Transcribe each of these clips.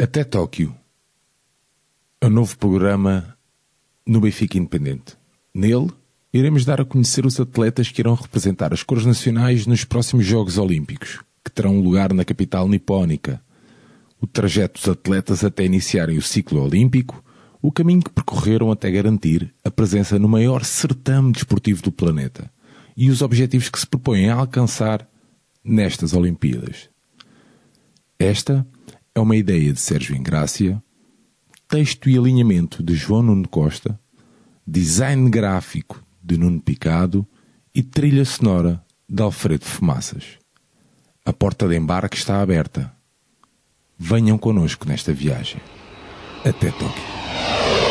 Até Tóquio. É um novo programa no Benfica Independente. Nele, iremos dar a conhecer os atletas que irão representar as cores nacionais nos próximos Jogos Olímpicos, que terão lugar na capital nipónica. O trajeto dos atletas até iniciarem o ciclo olímpico, o caminho que percorreram até garantir a presença no maior certame desportivo do planeta e os objetivos que se propõem a alcançar nestas Olimpíadas. Esta é uma ideia de Sérgio Ingrácia, texto e alinhamento de João Nuno Costa, design gráfico de Nuno Picado e trilha sonora de Alfredo Fumaças. A porta de embarque está aberta. Venham connosco nesta viagem. Até Tóquio.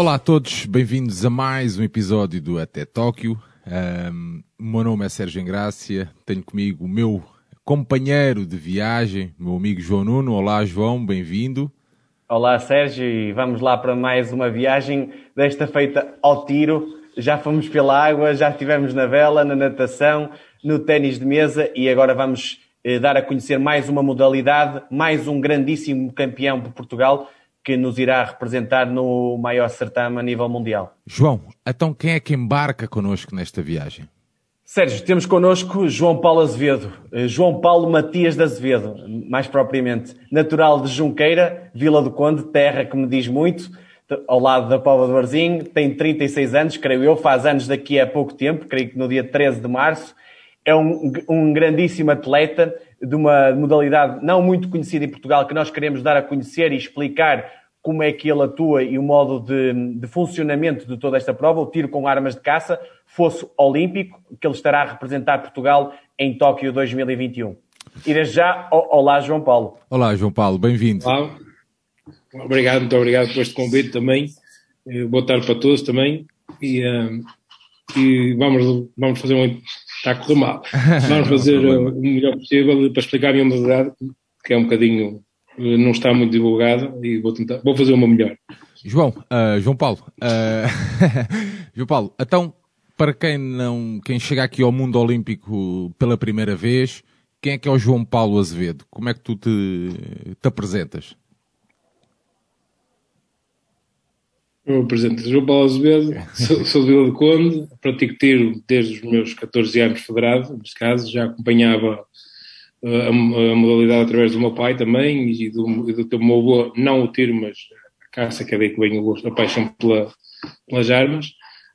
Olá a todos, bem-vindos a mais um episódio do Até Tóquio. Um, o meu nome é Sérgio Engrácia, tenho comigo o meu companheiro de viagem, meu amigo João Nuno. Olá João, bem-vindo. Olá Sérgio, e vamos lá para mais uma viagem desta feita ao tiro. Já fomos pela água, já estivemos na vela, na natação, no ténis de mesa e agora vamos eh, dar a conhecer mais uma modalidade, mais um grandíssimo campeão por Portugal que nos irá representar no maior certame a nível mundial. João, então quem é que embarca connosco nesta viagem? Sérgio, temos connosco João Paulo Azevedo, eh, João Paulo Matias de Azevedo, mais propriamente, natural de Junqueira, Vila do Conde, terra que me diz muito, ao lado da Póvoa do Arzinho, tem 36 anos, creio eu, faz anos daqui a pouco tempo, creio que no dia 13 de março, é um, um grandíssimo atleta, de uma modalidade não muito conhecida em Portugal, que nós queremos dar a conhecer e explicar como é que ele atua e o modo de, de, funcionamento de toda esta prova, o tiro com armas de caça, fosse olímpico, que ele estará a representar Portugal em Tóquio 2021. E desde já, olá João Paulo. Olá João Paulo, bem-vindo. Olá, obrigado, muito obrigado por este convite também. Eh, boa tarde para todos também. E, uh, e vamos, vamos fazer um, está a correr mal. Vamos fazer o melhor possível para explicar a minha modalidade, que é um bocadinho, eh, não está muito divulgada, e vou tentar, vou fazer uma melhor. João, uh, João Paulo, uh, João Paulo, então, para quem não, quem chega aqui ao mundo olímpico pela primeira vez, quem é que é o João Paulo Azevedo? Como é que tu te, te apresentas? O presidente João Paulo Azevedo, sou, sou de Vila do Conde, pratico tiro desde os meus 14 anos federado, neste caso, já acompanhava a, a, modalidade através do meu pai também e do, e do teu meu avô, não o tiro, mas a caça, que é daí que vem o gosto, a paixão pela, pelas armas.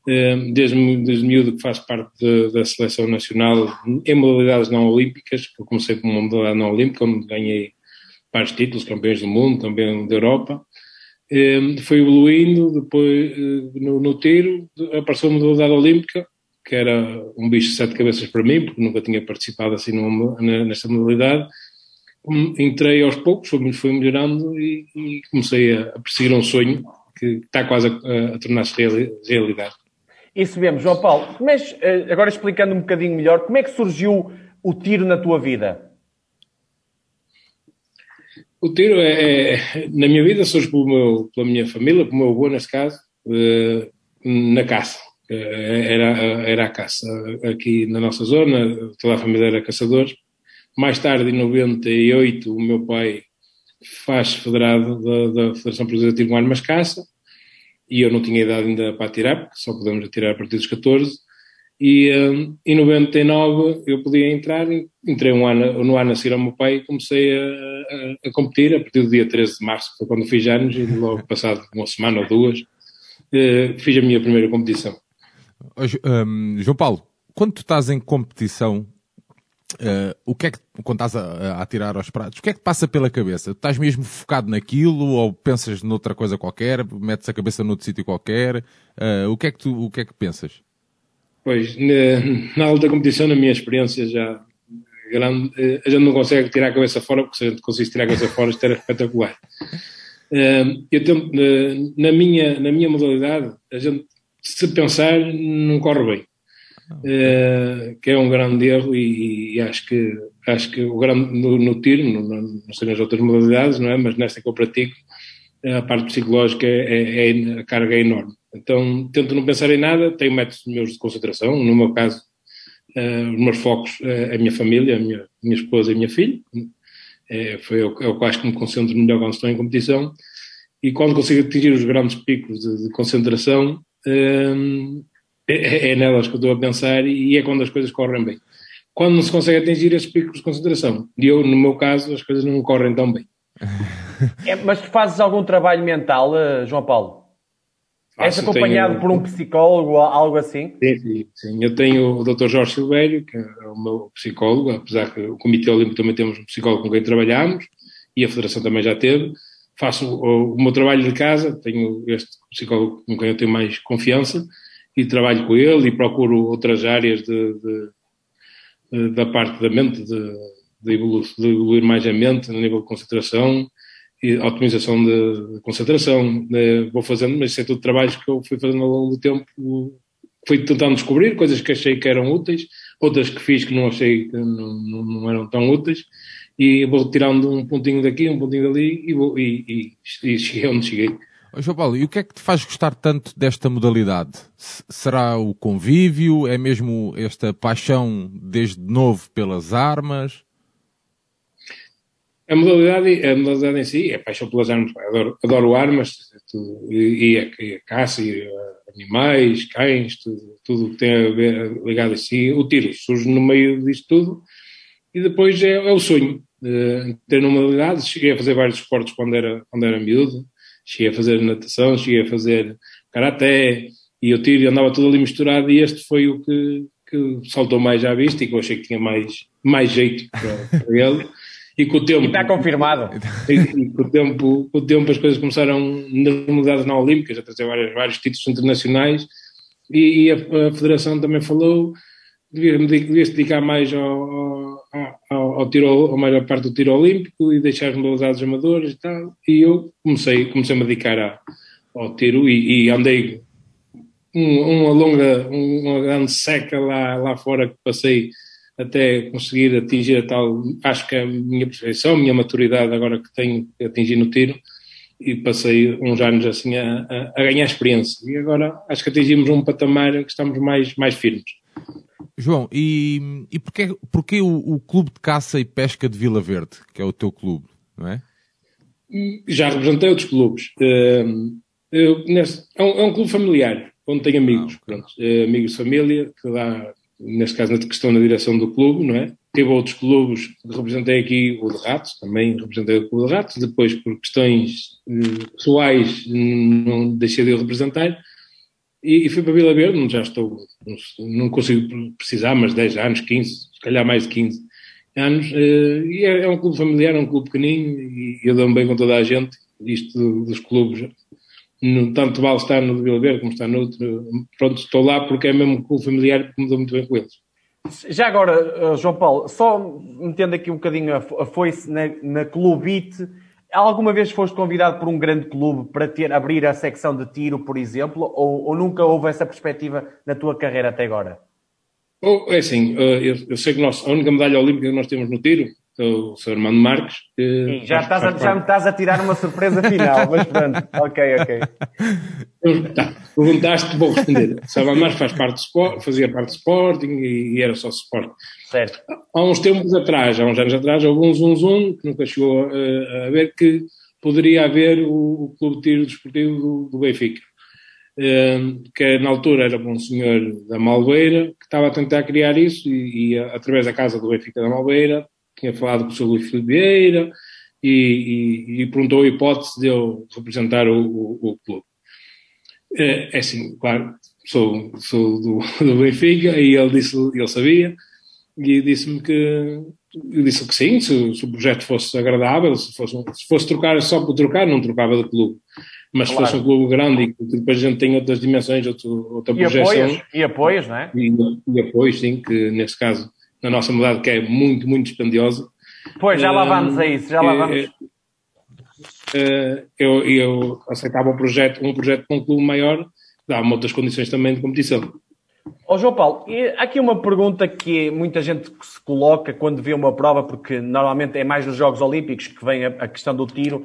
Uh, desde, desde miúdo que faço parte de, da seleção nacional em modalidades não olímpicas, eu comecei com uma modalidade não olímpica, onde ganhei vários títulos, campeões do mundo, também da Europa. Um, foi evoluindo, depois uh, no, no, tiro apareceu uma modalidade olímpica, que era um bicho de sete cabeças para mim, porque nunca tinha participado assim numa, nesta modalidade. Entrei aos poucos, fui, fui melhorando e, e, comecei a, a perseguir um sonho que está quase a, a tornar-se realidade. Isso mesmo, João Paulo. Mas, eh, agora explicando um bocadinho melhor, como é que surgiu o tiro na tua vida? O tiro é, é, na minha vida surge pelo meu, pela minha família, pelo meu avô, neste caso, uh, na caça. Uh, era, era a caça. Aqui na nossa zona, toda a família era caçadores. Mais tarde, em 98, o meu pai faz federado da, da Federação Portuguesa de Armas Caça e eu não tinha idade ainda para atirar, porque só podemos atirar a partir dos 14 e um, em 99 eu podia entrar, entrei um ano, no ano a seguir ao meu pai e comecei a, a, a, competir a partir do dia 13 de março, que foi quando fiz anos, e logo passado uma semana ou duas, uh, fiz a minha primeira competição. Um, João Paulo, quando tu estás em competição, uh, o que é que, quando estás a, a tirar aos pratos, o que é que passa pela cabeça? Tu estás mesmo focado naquilo ou pensas noutra coisa qualquer, metes a cabeça noutro sítio qualquer? Uh, o, que é que tu, o que é que pensas? Pois, na, na alta competição, na minha experiência já grande, a gente não consegue tirar a cabeça fora, porque se a gente conseguisse tirar a cabeça fora, isto era espetacular. Eu tento, na minha, na minha modalidade, a gente, se pensar, não corre bem. uh, que é um grande erro e, e, acho que acho que o grande no, no tiro, no, no, não sei nas outras modalidades, não é? Mas nesta que eu pratico, a parte psicológica é, é, a carga é enorme. Então tento não pensar em nada, tenho métodos meus de concentração, no meu caso, uh, os meus focos uh, a minha família, a minha, minha esposa e a minha filha, é, foi é o que acho que me concentro melhor quando estou em competição e quando consigo atingir os grandes picos de, de concentração é, é, nelas que eu estou a pensar e é quando as coisas correm bem. Quando não se consegue atingir esses picos de concentração, e eu, no meu caso, as coisas não correm tão bem. É, mas tu fazes algum trabalho mental, eh, João Paulo? És acompanhado tenho... por um psicólogo ou algo assim? Sim, sim, sim, Eu tenho o Dr. Jorge Silvério, que é o meu psicólogo, apesar que o Comitê Olímpico também temos um psicólogo com quem trabalhamos e a Federação também já teve. Faço o, o meu trabalho de casa, tenho este psicólogo com quem eu tenho mais confiança e trabalho com ele e procuro outras áreas de, de, de, da parte da mente, de, evoluir, evoluir mais a mente no nível de concentração e otimização de, concentração. vou fazendo, mas isso é tudo trabalhos que eu fui fazendo ao longo do tempo. Fui tentando descobrir coisas que achei que eram úteis, outras que fiz que não achei que não, não, não eram tão úteis, e vou tirando um pontinho daqui, um pontinho dali, e, vou, e, e, e cheguei onde cheguei. João Paulo, e o que é que te faz gostar tanto desta modalidade? será o convívio? É mesmo esta paixão desde novo pelas armas? A modalidade, a modalidade em si é paixão pelas armas. Adoro, adoro armas e, e, a, e, a, caça, e animais, cães, tudo, tudo que tem a ver ligado a si. O tiro surge no meio disto tudo e depois é, é o sonho. Uh, ter numa modalidade, cheguei a fazer vários esportes quando era, quando era miúdo. Cheguei a fazer natação, cheguei a fazer karaté e o tiro andava tudo ali misturado e este foi o que, que saltou mais à vista e que eu achei que tinha mais, mais jeito para, para ele. E com o tempo. E está confirmado. E, e, com, o tempo, com o tempo as coisas começaram nas modalidades não olímpicas, a trazer vários, vários títulos internacionais, e, e a, a, Federação também falou devia dedicar mais ao, ao, ao, tiro, à maior parte do tiro olímpico e deixar modalidades amadoras e tal. E eu comecei, comecei a me dedicar a, ao tiro e, e andei um, uma longa, uma grande seca lá, lá fora que passei até conseguir atingir a tal, acho que a minha perfeição, a minha maturidade agora que tenho que atingir no tiro, e passei uns anos assim a, a, a, ganhar experiência. E agora acho que atingimos um patamar que estamos mais, mais firmes. João, e, e porquê, porquê o, o, Clube de Caça e Pesca de Vila Verde, que é o teu clube, não é? Já representei outros clubes. Uh, eu, é, um, é, um, clube familiar, onde tenho amigos, ah, okay. uh, amigos de família, que dá neste caso, que estão na direção do clube, não é? Tive outros clubes, representei aqui o de Ratos, também representei o clube de Ratos, depois por questões eh, pessoais não deixei de o representar e, e fui para Vila Verde, já estou, não, consigo precisar, mas 10 anos, 15, se calhar mais de 15 anos, eh, e é, é um clube familiar, é um clube pequenino e eu dou-me bem com toda a gente, isto dos clubes tanto vale estar no de Vila Verde como estar no outro. Pronto, estou lá porque é mesmo com o familiar que me dou muito bem com eles. Já agora, eh, João Paulo, só metendo aqui um bocadinho a foice na, na Clubite, alguma vez foste convidado por um grande clube para ter, abrir a secção de tiro, por exemplo, ou, ou nunca houve essa perspectiva na tua carreira até agora? Oh, é assim, eh, eu, eu sei que nós, a única medalha olímpica que nós temos no tiro o Sr. Armando Marques. Que já, estás a, já me estás a tirar uma surpresa final, mas pronto, ok, ok. Tá, perguntaste, vou responder. O Sr. Armando Marques faz parte do Sport, fazia parte do Sporting e, e era só Sporting. Certo. Há uns tempos atrás, há uns anos atrás, houve um zum zum que nunca chegou a, a ver que poderia haver o, o Clube de Tiro Desportivo do, do Benfica. Um, que na altura era um senhor da Malveira que estava a tentar criar isso e, e através da casa do Benfica da Malveira tinha falado com o Sr. Luís Filipe Vieira e, e, e, perguntou a hipótese de eu representar o, o, o clube. É, é, assim, claro, sou, sou do, do Benfica e ele disse, ele sabia e disse-me que disse que sim, se, se, o projeto fosse agradável, se fosse, se fosse trocar só por trocar, não trocava de clube. Mas claro. se fosse um clube grande e que depois a gente tem outras dimensões, outro, outra e projeção. E apoios, não é? E, e apoios, sim, que nesse caso na nossa modalidade, que é muito, muito dispendiosa. Pois, já lá vamos a isso, já lá vamos. Uh, eu, eu aceitava um projeto, um projeto com um clube maior, dava-me outras condições também de competição. Ó oh, João Paulo, há aqui uma pergunta que muita gente se coloca quando vê uma prova, porque normalmente é mais nos Jogos Olímpicos que vem a questão do tiro.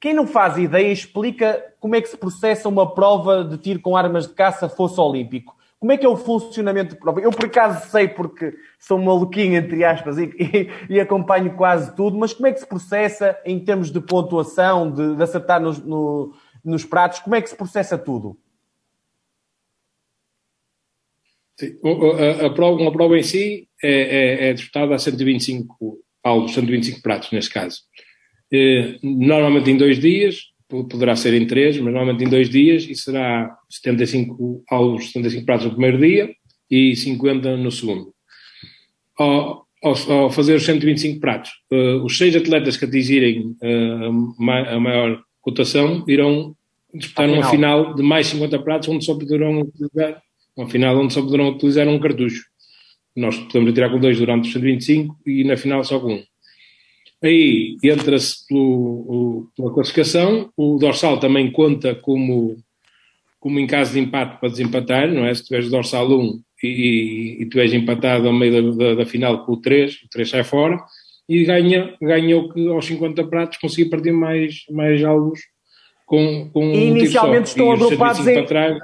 Quem não faz ideia explica como é que se processa uma prova de tiro com armas de caça fosse olímpico. Como é que é o funcionamento de prova? Eu, por acaso, sei porque sou maluquinho, entre aspas, e, e, e, acompanho quase tudo, mas como é que se processa em termos de pontuação, de, de acertar nos, no, nos pratos? Como é que se processa tudo? Sim. A, a, prova, uma prova em si é, é, é disputada a 125 alvos, 125 pratos, neste caso. Eh, normalmente em dois dias, poderá ser em três, mas normalmente em dois dias, e será 75 alvos, 75 pratos no primeiro dia e 50 no segundo. Ao, ao, ao fazer os 125 pratos, uh, os seis atletas que atingirem uh, a maior cotação irão disputar uma final de mais 50 pratos, onde só poderão utilizar, uma final onde só poderão utilizar um cartucho. Nós podemos tirar com dois durante os 125 e na final só com um. Aí entra-se pela classificação, o dorsal também conta como, como em caso de empate para desempatar, não é? Se tiveres dorsal 1 e, e, e tu és empatado ao meio da, da, da, final com o 3, o 3 sai fora, e ganha, ganha o que aos 50 pratos conseguir partir mais, mais alvos com, com e inicialmente um estão agrupados em... Trás,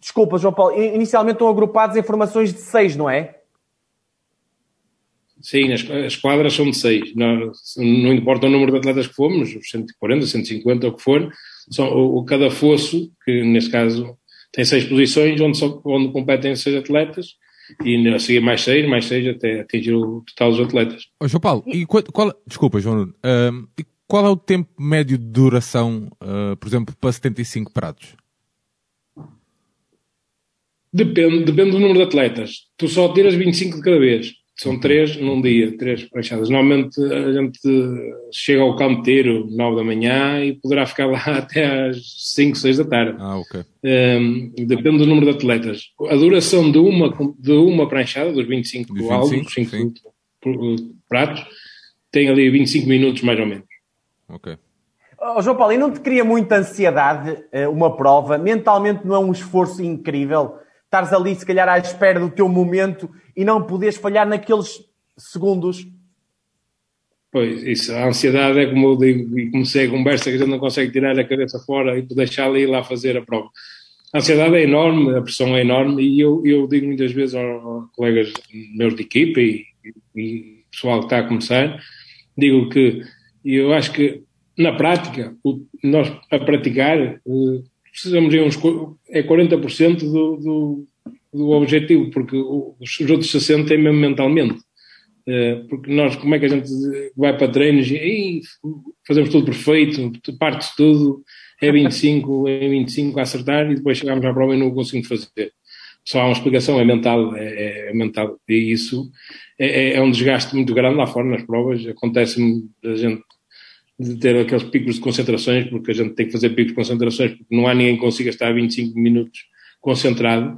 Desculpa, João Paulo, inicialmente estão agrupados em formações de 6, não é? Sim, as, as quadras são de seis. Não, não importa o número de atletas que fomos, 140, 150, o que for, são, o, cada fosso, que neste caso tem seis posições, onde, só, onde competem seis atletas, e a seguir mais seis, mais seis, até atingir o total dos atletas. Oh, João Paulo, e qual, qual desculpa, João Nuno, uh, qual é o tempo médio de duração, uh, por exemplo, para 75 pratos? Depende, depende do número de atletas. Tu só tiras 25 de cada vez. São três num dia, três pranchadas. Normalmente a gente chega ao canteiro nove da manhã e poderá ficar lá até às cinco, seis da tarde. Ah, ok. Um, depende do número de atletas. A duração de uma, de uma pranchada, dos 25, 25 alvos, 5 pratos, tem ali 25 minutos mais ou menos. Ok. Oh, João Paulo, e não te cria muita ansiedade eh, uma prova? Mentalmente não é um esforço incrível? Estares ali, se calhar, à espera do teu momento e não poderes falhar naqueles segundos. Pois, isso, a ansiedade é como eu digo, e comecei a conversa que a gente não consegue tirar a cabeça fora e deixar ali lá fazer a prova. A ansiedade é enorme, a pressão é enorme e eu, eu digo muitas vezes aos, aos colegas meus de equipa e, e, pessoal que está a começar, digo que eu acho que na prática, o, nós a praticar, eh, precisamos de uns é 40% do, do, do objetivo, porque os outros 60% é mesmo mentalmente. Eh, porque nós, como é que a gente vai para treinos e fazemos tudo perfeito, parte tudo, é 25, é 25 a acertar e depois chegamos à prova e não conseguimos fazer. Só há uma explicação, é mental, é, é mental. E isso é, é, é, um desgaste muito grande lá fora nas provas. Acontece-me a gente de ter aqueles picos de concentrações, porque a gente tem que fazer picos de concentrações, porque não há ninguém que consiga estar 25 minutos concentrado,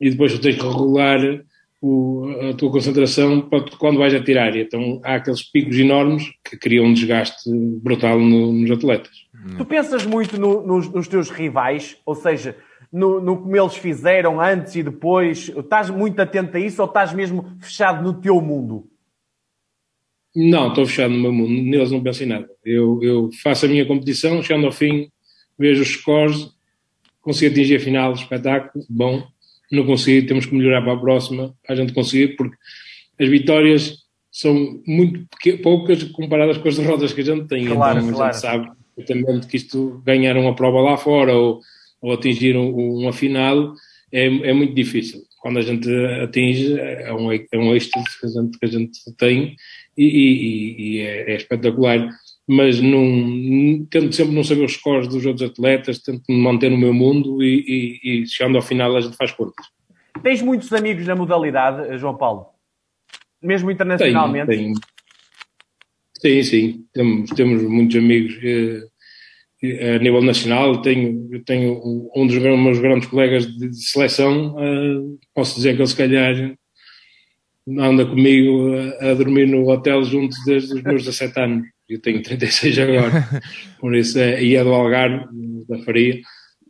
e depois tu tens que regular o, a tua concentração para quando vais atirar. E então há aqueles picos enormes que criam um desgaste brutal no, nos atletas. Tu pensas muito no, nos, nos, teus rivais, ou seja, no, no como eles fizeram antes e depois, estás muito atento a isso ou estás mesmo fechado no teu mundo? Não, estou fechado no meu mundo, neles não penso em nada. Eu, eu faço a minha competição, chegando ao fim, vejo os scores, consigo atingir a final espetáculo, bom, não consegui, temos que melhorar para a próxima, para a gente conseguir, porque as vitórias são muito poucas comparadas com as derrotas que a gente tem. Claro, então claro. a gente sabe exatamente que isto, ganhar uma prova lá fora ou, ou atingir um, uma final é, é muito difícil. Quando a gente atinge, é um, é um êxtase que a gente, que a gente tem e, e, e é, é, espetacular. Mas não, tento sempre não saber os scores dos outros atletas, tento me manter no meu mundo e, e, chegando ao final a gente faz contas. Tens muitos amigos na modalidade, João Paulo? Mesmo internacionalmente? Tenho, tenho. Sim, sim. Temos, temos muitos amigos eh, a nível nacional. Tenho, tenho um dos meus grandes colegas de, seleção. Eh, posso dizer que ele, se calhar, anda comigo a, a, dormir no hotel juntos desde os meus 17 anos. Eu tenho 36 agora, por isso é, e é do Algarve, da Faria,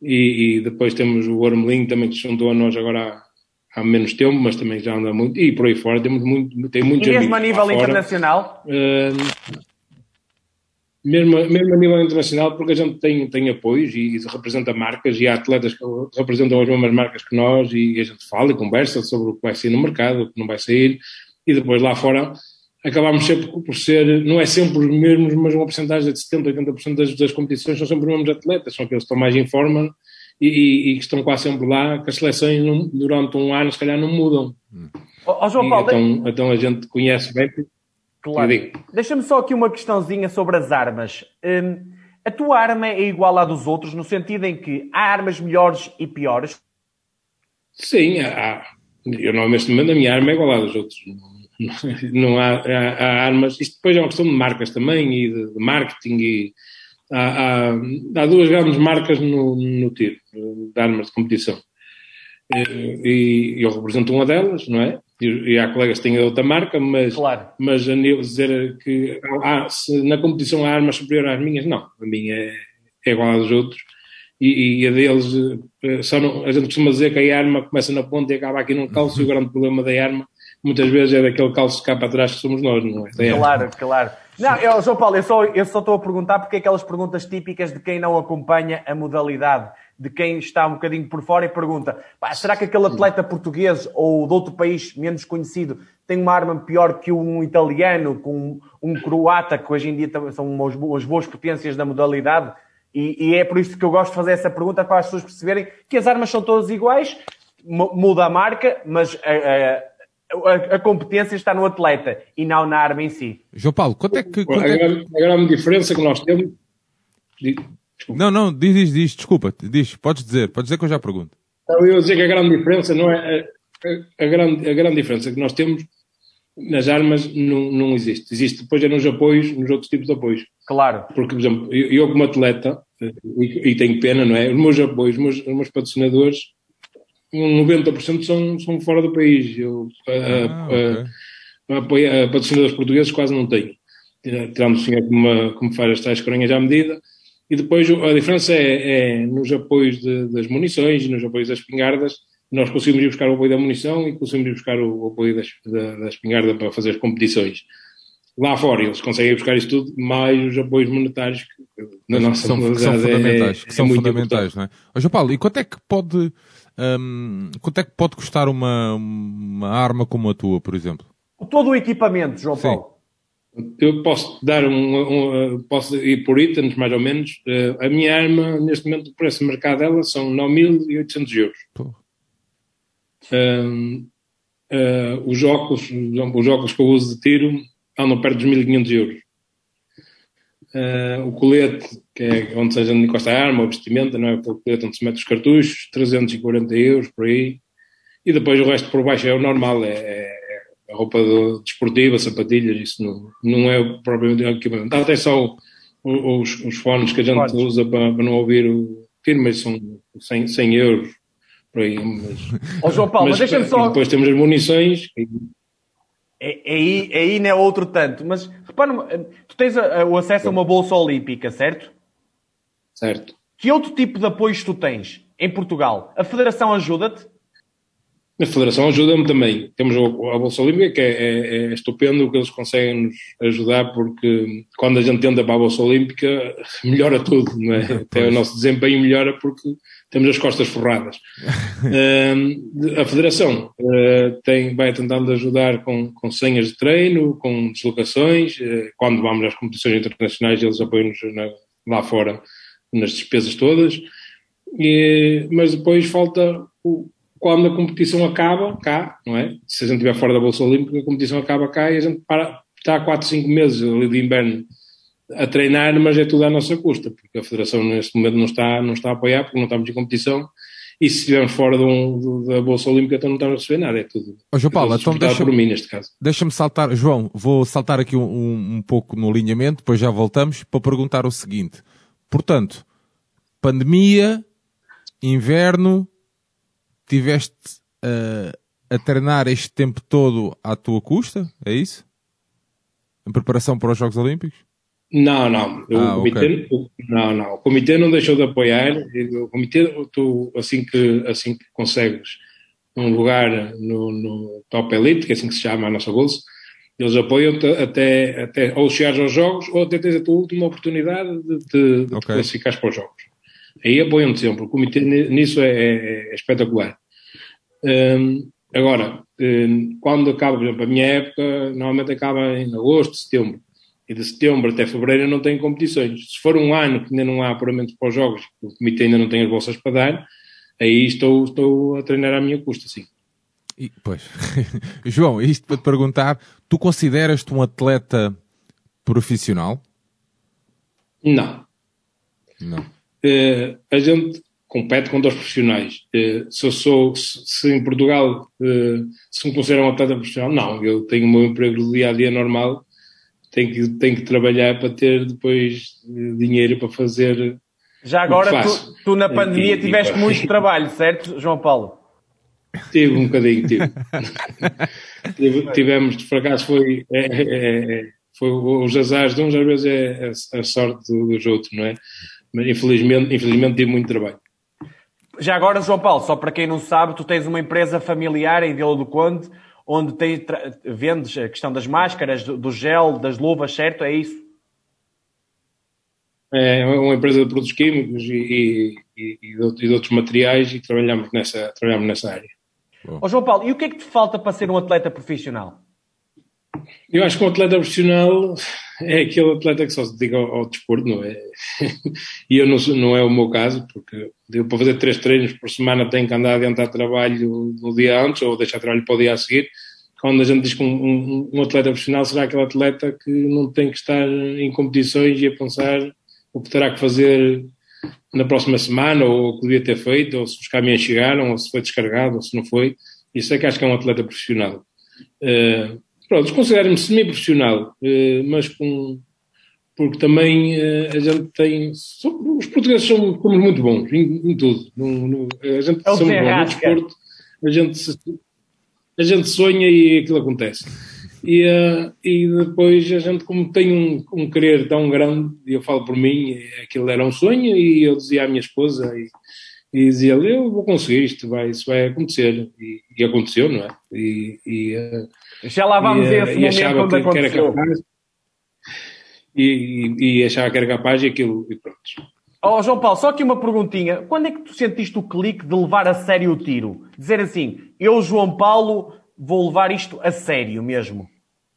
e, e, depois temos o Ormelinho também que se juntou a nós agora há, há, menos tempo, mas também já anda muito, e por aí fora temos muito, tem muitos e mesmo a nível internacional? Uh, mesmo, mesmo a nível internacional, porque a gente tem, tem apoios e, e, representa marcas e há atletas que representam as mesmas marcas que nós e a gente fala e conversa sobre o que vai sair no mercado, o que não vai sair e depois lá fora acabamos sempre por ser, não é sempre os mesmos, mas uma porcentagem de 70%, 80% das, das competições são sempre os mesmos atletas, são aqueles que estão mais em forma e, e, e que estão quase sempre lá, que as seleções não, durante um ano se calhar não mudam. Oh, oh João Paulo, então, então a gente conhece bem. Claro. Deixa-me só aqui uma questãozinha sobre as armas. Hum, a tua arma é igual à dos outros, no sentido em que há armas melhores e piores? Sim, há. Eu não, neste momento a minha arma é igual à dos outros não há, há, há, armas. Isto depois é uma questão de marcas também e de, de marketing. E há, há, duas grandes marcas no, no tiro, de armas de competição. E, e eu represento uma delas, não é? E, e há colegas que têm outra marca, mas, claro. mas a dizer que há, se na competição há armas superiores às minhas, não. A minha é, é igual às outros. E, e, a deles, eh, só não, a gente costuma dizer que a arma começa na ponta e acaba aqui num calço, e o grande problema da arma muitas vezes é daquele calço cá para trás que somos nós, não é? Claro, claro. Não, eu, João Paulo, eu só, eu só estou a perguntar porque é aquelas perguntas típicas de quem não acompanha a modalidade, de quem está um bocadinho por fora e pergunta: será que aquele atleta português ou de outro país menos conhecido tem uma arma pior que um italiano, com um croata, que hoje em dia são umas boas potências da modalidade? E, e, é por isso que eu gosto de fazer essa pergunta para as pessoas perceberem que as armas são todas iguais, muda a marca, mas a, a, a, competência está no atleta e não na arma em si. João Paulo, quanto é que. Quanto a, é grande, a grande diferença que nós temos. Desculpa. Não, não, diz, diz, diz, desculpa, diz, podes dizer, podes dizer que eu já pergunto. Eu ia dizer que a grande diferença não é. A, a, grande, a grande diferença que nós temos nas armas não, não existe. Existe depois é nos apoios, nos outros tipos de apoios. Claro. Porque, por exemplo, eu, eu como atleta, e, e, tenho pena, não é? Os meus apoios, os meus, os meus patrocinadores 90% são, são fora do país. Eu, ah, a, okay. a, a, patrocinadores portugueses quase não tenho. Tirando o senhor me, que me faz as tais corinhas à medida. E depois a diferença é, é nos apoios de, das munições e nos apoios das espingardas. Nós conseguimos ir buscar o apoio da munição e conseguimos ir buscar o, o apoio das, da, da espingarda para fazer as competições. Lá fora eles conseguem buscar isso tudo, mais os apoios monetários que na nossa são, que são fundamentais. É, que são é fundamentais, não é? Ô, João Paulo, e quanto é que pode um, quanto é que pode custar uma, uma arma como a tua, por exemplo? Todo o equipamento, João Sim. Paulo. Eu posso dar um, um, posso ir por itens, mais ou menos. Uh, a minha arma, neste momento, o preço de mercado dela são 9.800 euros. Uh, uh, os óculos, os óculos que eu uso de tiro, andam perto dos 1.500 euros. O colete, que é onde seja encosta a arma, o vestimenta, não é? O colete onde se mete os cartuchos, 340 euros por aí. E depois o resto por baixo é o normal, é, é a roupa desportiva, sapatilhas, isso não, não é propriamente equipamento. Até só os, os fones que a gente fones. usa para, para, não ouvir o tiro, mas são 100, 100 euros por aí. Mas, oh, João Paulo, mas, mas deixa-me só. depois temos as munições. É, é aí, é aí não é outro tanto, mas repara, tu tens a, o acesso a uma bolsa olímpica, certo? Certo. Que outro tipo de apoios tu tens em Portugal? A Federação ajuda-te? A Federação ajuda-me também. Temos a Bolsa Olímpica, que é, é, é estupendo o que eles conseguem nos ajudar, porque quando a gente tenta para a Bolsa Olímpica, melhora tudo, não é? Até o nosso desempenho melhora porque temos as costas forradas. uh, a Federação uh, tem, vai tentando ajudar com, com senhas de treino, com deslocações. Uh, quando vamos às competições internacionais, eles apoiam-nos lá fora nas despesas todas. E, mas depois falta o, quando a competição acaba cá, não é? Se a gente estiver fora da Bolsa Olímpica, a competição acaba cá e a gente para, está há 4, 5 meses ali de inverno a treinar, mas é tudo à nossa custa, porque a Federação neste momento não está, não está a apoiar, porque não estamos em competição, e se estivermos fora de um, da Bolsa Olímpica, então não estamos a receber nada, é tudo. Ô, João Paulo, então deixa-me deixa saltar, João, vou saltar aqui um, um, um pouco no alinhamento, depois já voltamos, para perguntar o seguinte. Portanto, pandemia, inverno, tiveste uh, a treinar este tempo todo à tua custa, é isso? Em preparação para os Jogos Olímpicos? Não, não. O, ah, comitê, okay. não, não. O comitê não deixou de apoiar. O comitê, tu, assim que, assim que consegues um lugar no, no Top Elite, que é assim que se chama a nossa bolsa, eles apoiam-te até, até ou chegares aos jogos ou até tens a tua última oportunidade de, de, de okay. classificares para os jogos. Aí apoiam-te sempre. O comitê nisso é, é, é espetacular. Um, agora, um, quando acaba, por exemplo, a minha época, normalmente acaba em agosto, setembro. E de setembro até fevereiro não tem competições. Se for um ano que ainda não há apuramento para os jogos, o comitê ainda não tem as bolsas para dar, aí estou, estou a treinar à minha custa, sim. E, pois, João, isto para te perguntar, tu consideras-te um atleta profissional? Não. Não. Uh, a gente compete com dois profissionais. Uh, se eu sou, se, em Portugal uh, se me considero um atleta profissional, não. Eu tenho o meu emprego do dia a dia normal, tenho que, tenho que trabalhar para ter depois dinheiro para fazer. Já agora, tu, tu, na pandemia e, tiveste e, muito trabalho, certo, João Paulo? Tive um bocadinho, tive. tive tivemos, de fracasso, foi, é, é, é, foi os azares de uns, às vezes é a, a sorte dos outros, não é? Mas infelizmente, infelizmente tive muito trabalho. Já agora, João Paulo, só para quem não sabe, tu tens uma empresa familiar em Vila do Conde, onde tem, vendes a questão das máscaras, do gel, das luvas, certo? É isso? É uma empresa de produtos químicos e, e, e, de, outros materiais e trabalhamos nessa, trabalhamos nessa área. Ó João Paulo, e o que é que te falta para ser um atleta profissional? Eu acho que um atleta profissional é aquele atleta que só se dedica ao, ao desporto, não é? e eu não, não é o meu caso, porque eu para fazer três treinos por semana tenho que andar a adiantar trabalho no dia antes ou deixar trabalho para o dia a seguir. Quando a gente diz que um, um, um, atleta profissional será aquele atleta que não tem que estar em competições e a pensar o que terá que fazer na próxima semana, ou o que devia ter feito, ou se os caminhões chegaram, ou se foi descarregado, ou se não foi. Isso é que acho que é um atleta profissional. Uh, pronto, considero-me semi-profissional, uh, mas com, porque também uh, a gente tem. os portugueses são, somos muito bons em, em tudo. No, no, a gente é somos bons no desporto, a gente, a gente sonha e aquilo acontece. E, uh, e depois a gente, como tem um, um querer tão grande, e eu falo por mim, aquilo era um sonho, e eu dizia à minha esposa, e, e dizia-lhe, eu vou conseguir, isto vai, isso vai acontecer. E, e aconteceu, não é? E, e, Já lá vamos ver esse momento onde que, aconteceu. capaz, e, e, achava que era capaz e aquilo, e pronto. Oh, João Paulo, só aqui uma perguntinha. Quando é que tu sentiste o clique de levar a sério o tiro? Dizer assim, eu, João Paulo, vou levar isto a sério mesmo.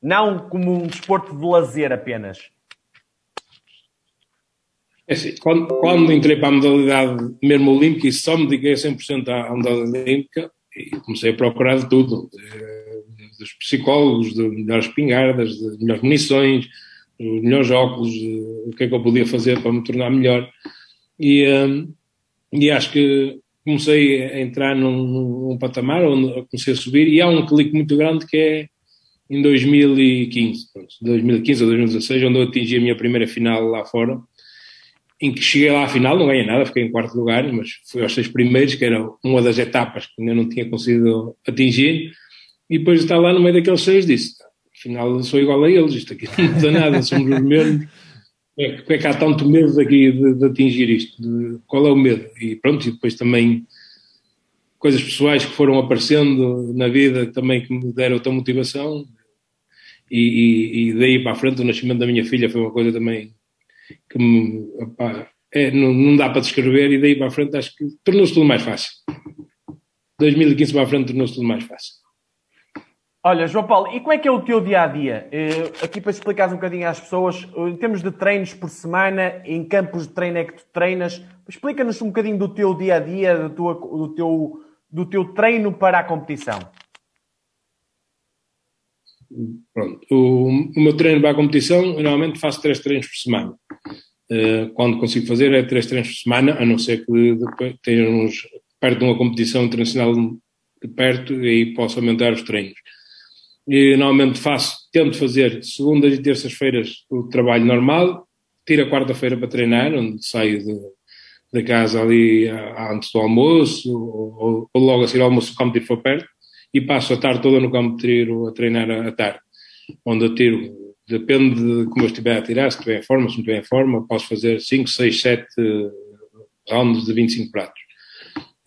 Não como um desporto de lazer apenas. É assim, quando, quando, entrei para a modalidade mesmo olímpica e só me dediquei 100% à, à modalidade olímpica, e comecei a procurar de tudo. Dos psicólogos, de melhores pingardas, de melhores munições, os melhores óculos, o que é que eu podia fazer para me tornar melhor. E, um, e acho que comecei a entrar num, num patamar onde comecei a subir e há um clique muito grande que é em 2015, pronto, 2015 ou 2016, onde eu atingi a minha primeira final lá fora, em que cheguei lá à final, não ganhei nada, fiquei em quarto lugar, mas fui aos seis primeiros, que era uma das etapas que ainda não tinha conseguido atingir, e depois de estar lá no meio daqueles seis disse, afinal sou igual a eles, isto aqui não muda nada, somos os mesmos, é, que é que há tanto medo aqui de, de atingir isto? De, qual é o medo? E pronto, e depois também coisas pessoais que foram aparecendo na vida também que me deram outra motivação. E, e, e, daí para a frente o nascimento da minha filha foi uma coisa também que me, é, não, não, dá para descrever e daí para a frente acho que tornou-se tudo mais fácil. 2015 para a frente tornou-se tudo mais fácil. Olha, João Paulo, e como é que é o teu dia a dia? Aqui para explicares um bocadinho às pessoas, em termos de treinos por semana, em campos de treino é que tu treinas, explica-nos um bocadinho do teu dia a dia, do teu, do teu, do teu treino para a competição. Pronto. O, o, meu treino para a competição, normalmente faço três treinos por semana. Uh, quando consigo fazer é três treinos por semana, a não ser que tenhamos perto de uma competição internacional de perto e aí posso aumentar os treinos. E normalmente faço, tento fazer segundas e terças-feiras o trabalho normal, tiro a quarta-feira para treinar, onde saio de, da casa ali antes do almoço, ou, ou logo a seguir ao almoço, como tiro for perto, e passo a tarde toda no campo de tiro a treinar à tarde, onde eu tiro depende de como eu estiver a tirar, se estiver em forma, se não estiver em forma, posso fazer 5, 6, 7 rounds de 25 pratos.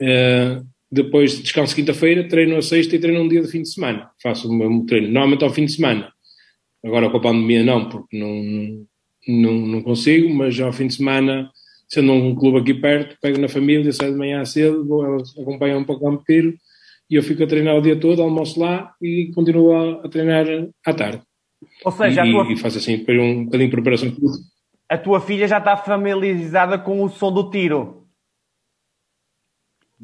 Uh, depois descanso quinta-feira, treino a sexta e treino um dia de fim de semana. Faço o mesmo treino. Normalmente ao fim de semana. Agora com a pandemia não, porque não, não, não consigo, mas ao fim de semana, sendo um clube aqui perto, pego na família, saio de manhã cedo, vou, elas acompanham para o campo e eu fico a treinar o dia todo, almoço lá e continuo a, a treinar à tarde. Ou seja, e, tua... e faço assim um bocadinho de preparação. A tua filha já está familiarizada com o som do tiro.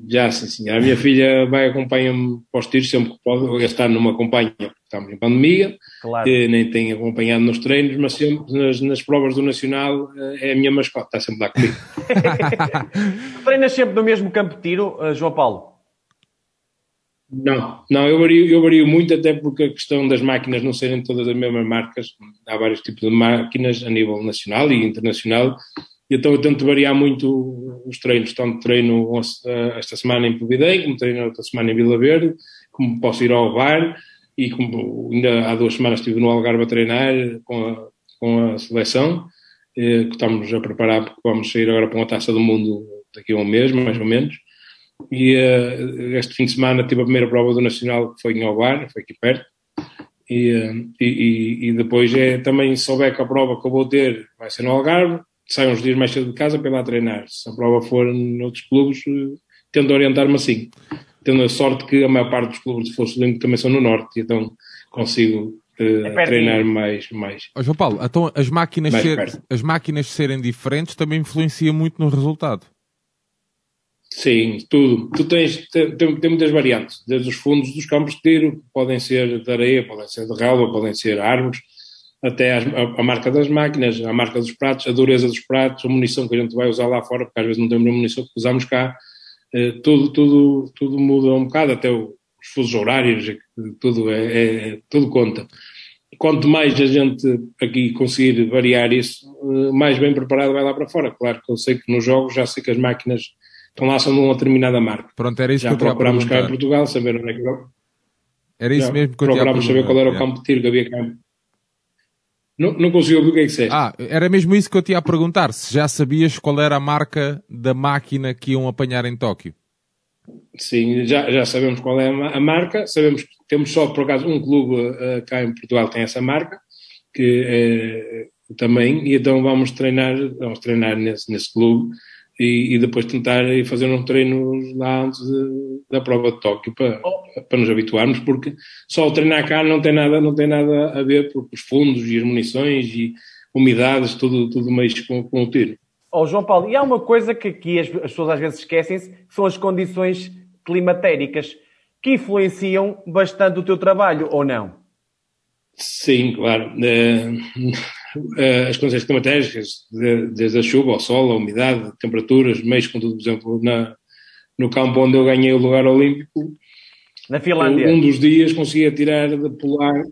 Já, sim, sim. A minha filha vai acompanhar-me para os tiros sempre que pode. Este ano não me acompanha, porque estamos em pandemia, claro. nem tem acompanhado nos treinos, mas sempre nas, nas, provas do Nacional eh, é a minha mascote, está sempre lá comigo. Treinas sempre no mesmo campo de tiro, eh, João Paulo? Não, não, eu vario, eu vario muito, até porque a questão das máquinas não serem todas as mesmas marcas, há vários tipos de máquinas a nível nacional e internacional, então eu tento variar muito os treinos, tanto treino esta semana em Povidém, como treino outra semana em Vila Verde, como posso ir ao VAR, e como ainda há duas semanas estive no Algarve a treinar com a, com a seleção, eh, que estamos a preparar porque vamos sair agora para uma taça do mundo daqui a um mês, mais ou menos, e uh, este fim de semana tive a primeira prova do Nacional que foi em Alvar, foi aqui perto. E, uh, e, e, depois é também, se souber que a prova que eu vou ter vai ser no Algarve, saio uns dias mais cedo de casa para ir lá treinar. Se a prova for noutros clubes, uh, tento orientar-me assim. Tendo a sorte que a maior parte dos clubes de Força Olímpica também são no Norte, então consigo uh, é treinar mais. mais oh, João Paulo, então as máquinas, ser, as máquinas serem diferentes também influencia muito no resultado. Sim, tudo. Tu tens, tem, tem, muitas variantes, desde os fundos dos campos de tiro, podem ser de areia, podem ser de relva, podem ser árvores, até as, a, a, marca das máquinas, a marca dos pratos, a dureza dos pratos, a munição que a gente vai usar lá fora, porque às vezes não temos a munição que usamos cá, eh, tudo, tudo, tudo muda um bocado, até o, os fusos horários, tudo, é, é, tudo conta. Quanto mais a gente aqui conseguir variar isso, eh, mais bem preparado vai lá para fora. Claro que eu sei que nos jogos já sei que as máquinas estão lá são de uma determinada marca. Pronto, era isso Já que eu procurámos cá em Portugal, saber onde é que Era isso Já mesmo que eu Procurámos saber qual era o campo de tiro que havia cá. Não, não consigo ouvir o que é que disseste. Ah, era mesmo isso que eu te ia perguntar, se já sabias qual era a marca da máquina que iam apanhar em Tóquio. Sim, já, já sabemos qual é a marca, sabemos que temos só, por acaso, um clube uh, cá em Portugal que tem essa marca, que uh, também, e então vamos treinar, vamos treinar nesse, nesse clube, e, e, depois tentar fazer um treino lá antes de, da prova de Tóquio para, para nos habituarmos, porque só o treinar cá não tem nada, não tem nada a ver, porque os fundos e as munições e umidades, tudo, tudo mexe com, com o tiro. Oh, João Paulo, e há uma coisa que aqui as, as pessoas às vezes esquecem-se, que são as condições climatéricas, que influenciam bastante o teu trabalho, ou não? Sim, claro. Eh, as condições climatéricas, desde a chuva, ao sol, a umidade, temperaturas, meios com tudo, por exemplo, na, no campo onde eu ganhei o lugar olímpico, na Finlândia. Um dos dias conseguia tirar de polar,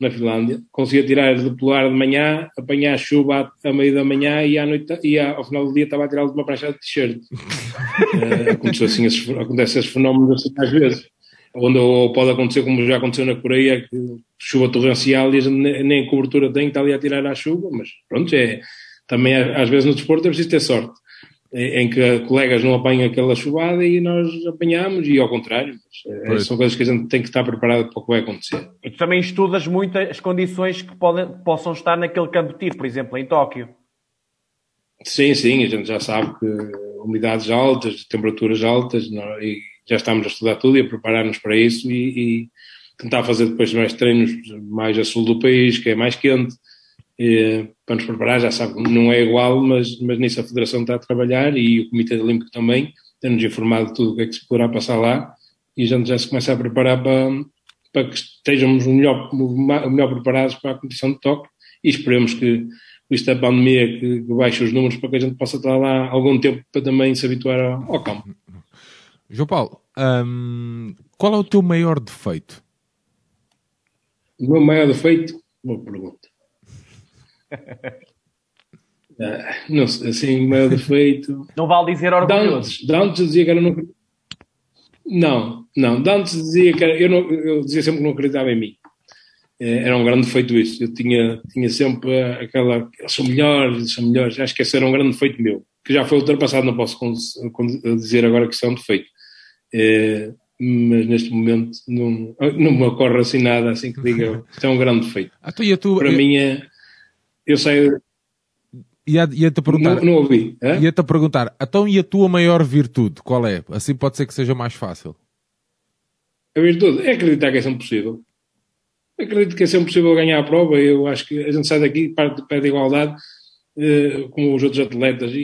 na Finlândia, conseguia tirar de polar de manhã, apanhar chuva à, meio da manhã e à noite, e ao final do dia estava a tirar de uma prancha de t-shirt. uh, aconteceu assim, esses, acontece esses fenómenos assim às vezes onde ou pode acontecer como já aconteceu na Coreia, que chuva torrencial e a gente nem cobertura tem, está ali a tirar a chuva, mas pronto, é, também às vezes no desporto é preciso ter sorte, em que colegas não apanham aquela chuvada e nós apanhamos, e ao contrário, é, são coisas que a gente tem que estar preparado para o que vai acontecer. E tu também estudas muito as condições que podem, possam estar naquele campo de tiro, por exemplo, em Tóquio. Sim, sim, a gente já sabe que umidades altas, temperaturas altas, não, e já estamos a estudar tudo e a preparar-nos para isso e, e, tentar fazer depois mais treinos mais a sul do país, que é mais quente, e, para nos preparar, já sabe, não é igual, mas, mas nisso a Federação está a trabalhar e o Comitê Olímpico também, tem-nos informado de tudo o que é que se poderá passar lá e a gente já se começa a preparar para, para que estejamos melhor, melhor preparados para a competição de toque e esperemos que isto da pandemia que, que baixe os números para que a gente possa estar lá algum tempo para também se habituar ao, ao campo. João Paulo, hum, qual é o teu maior defeito? O meu maior defeito? Boa pergunta. ah, não sei, assim, o maior defeito. Não vale dizer orgulhoso. Dantes, Dantes dizia que era não. Não, não. Dantes dizia que era, eu, não, eu dizia sempre que não acreditava em mim. eh, era um grande defeito isso. Eu tinha, tinha sempre aquela, melhores, eles são melhores, acho que esse era um grande defeito meu, que já foi ultrapassado, não posso dizer agora que isso é um defeito. É, mas neste momento não, não me ocorre assim nada, assim que diga, isto é um grande defeito. Ah, tu, tu, Para eu... mim é, eu sei... Ia-te ia perguntar. Não, não ouvi. Ia-te perguntar, então e a tua maior virtude, qual é? Assim pode ser que seja mais fácil. A virtude é acreditar que é sempre possível. Acredito que é sempre possível ganhar a prova. Eu acho que a gente sai daqui parte de pé de igualdade, eh, como os outros atletas, e,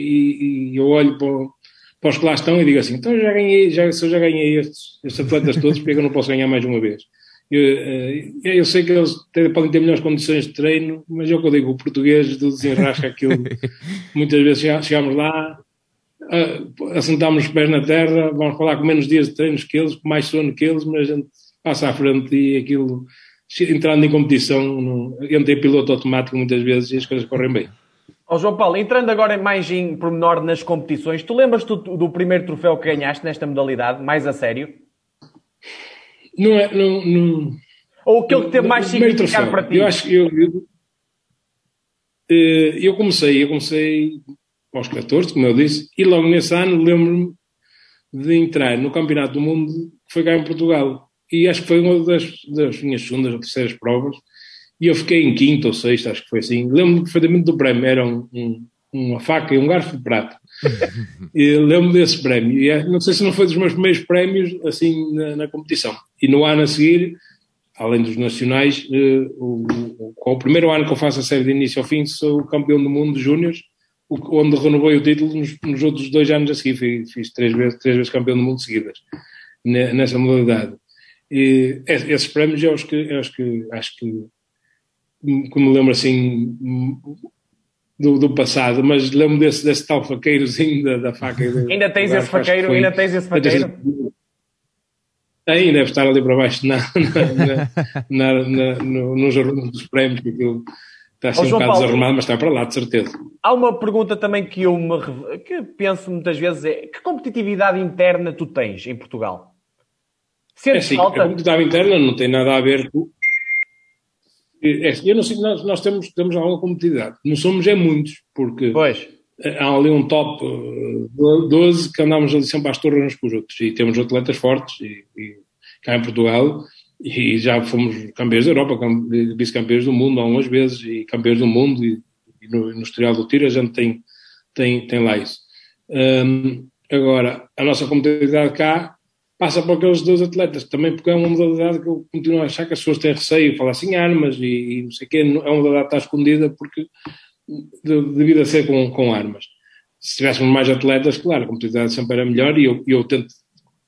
e eu olho para, para, os que lá estão e digo assim: então já ganhei, já, se eu já ganhei estes, estes atletas todos, porque é que eu não posso ganhar mais uma vez? Eu, eh, eu, sei que eles podem ter melhores condições de treino, mas é o que eu digo: o português do desenrasca aquilo. Muitas vezes chegamos lá, assentamos os pés na terra, vamos falar com menos dias de treinos que eles, com mais sono que eles, mas a gente passa à frente e aquilo entrando em competição, no, entrei piloto automático muitas vezes e as coisas correm bem. Oh, João Paulo, entrando agora mais em pormenor nas competições, tu lembras-te do, do, primeiro troféu que ganhaste nesta modalidade, mais a sério? Não é, não, não Ou aquele que teve mais significado para ti? Eu acho que eu, eu, eh, eu, comecei, eu comecei aos 14, como eu disse, e logo nesse ano lembro-me de entrar no Campeonato do Mundo que foi cá em Portugal e acho que foi uma das, das minhas segundas ou terceiras provas, e eu fiquei em quinto ou sexto, acho que foi assim. Lembro-me perfeitamente do prémio, era um, um, uma faca e um garfo de prata. e lembro-me desse prémio, e é, não sei se não foi dos meus primeiros prémios, assim, na, na competição. E no ano a seguir, além dos nacionais, uh, o, o, o, primeiro ano que eu faço a série de início ao fim, sou campeão do mundo de júniores, onde renovei o título nos, nos, outros dois anos a seguir. Fiz, fiz três, vezes, três vezes campeão do mundo seguidas, nessa modalidade. E esses prémios é os que, é os que acho que, que me lembro assim do, do passado, mas lembro desse, desse tal faqueirozinho da, da faca. ainda tens esse faqueiro? Ainda tens esse faqueiro? Aí deve estar ali para baixo na, na, na, na no, nos dos prémios, que aquilo está assim oh, um bocado Paulo, desarrumado, mas está para lá, de certeza. Há uma pergunta também que eu me, que penso muitas vezes é que competitividade interna tu tens em Portugal? É assim, falta... a competitividade interna não tem nada a ver com. É, assim, eu não sei, nós, nós temos, temos alguma competitividade. Não somos é muitos, porque pois. há ali um top 12 que andamos ali sempre às torres uns com os outros. E temos atletas fortes, e, e cá em Portugal, e já fomos campeões da Europa, vice-campeões do mundo algumas vezes, e campeões do mundo, e, e no, no historial do tiro a gente tem, tem, tem lá isso. Agora, a nossa competitividade cá passa por aqueles dois atletas, também porque é uma modalidade que eu continuo a achar que as pessoas têm receio, falar assim armas e, e não sei o quê, é uma modalidade que está escondida porque devido a ser com, com armas. Se tivéssemos mais atletas, claro, a competitividade sempre era melhor e eu, eu tento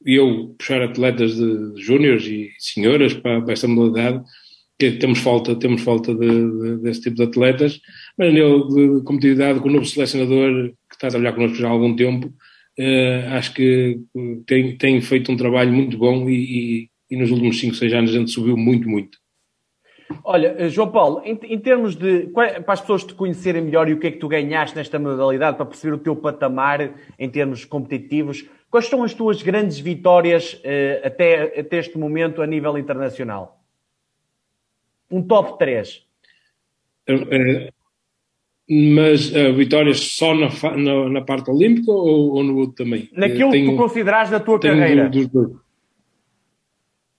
eu puxar atletas de, de júniores e senhoras para, para esta modalidade, que temos falta, temos falta de, de, desse tipo de atletas, mas a nível de competitividade, com o novo selecionador que está a trabalhar connosco já há algum tempo, uh, acho que tem, tem feito um trabalho muito bom e, e, e nos últimos 5, 6 anos a gente subiu muito, muito. Olha, eh, João Paulo, em, em, termos de. para as pessoas te conhecerem melhor e o que é que tu ganhaste nesta modalidade, para perceber o teu patamar em termos competitivos, quais são as tuas grandes vitórias eh, até, até este momento a nível internacional? Um top 3. Uh, mas uh, vitórias só na, na, na, parte olímpica ou, ou, no outro também? Naquilo tenho, que tu consideras da tua carreira. Do, do, do...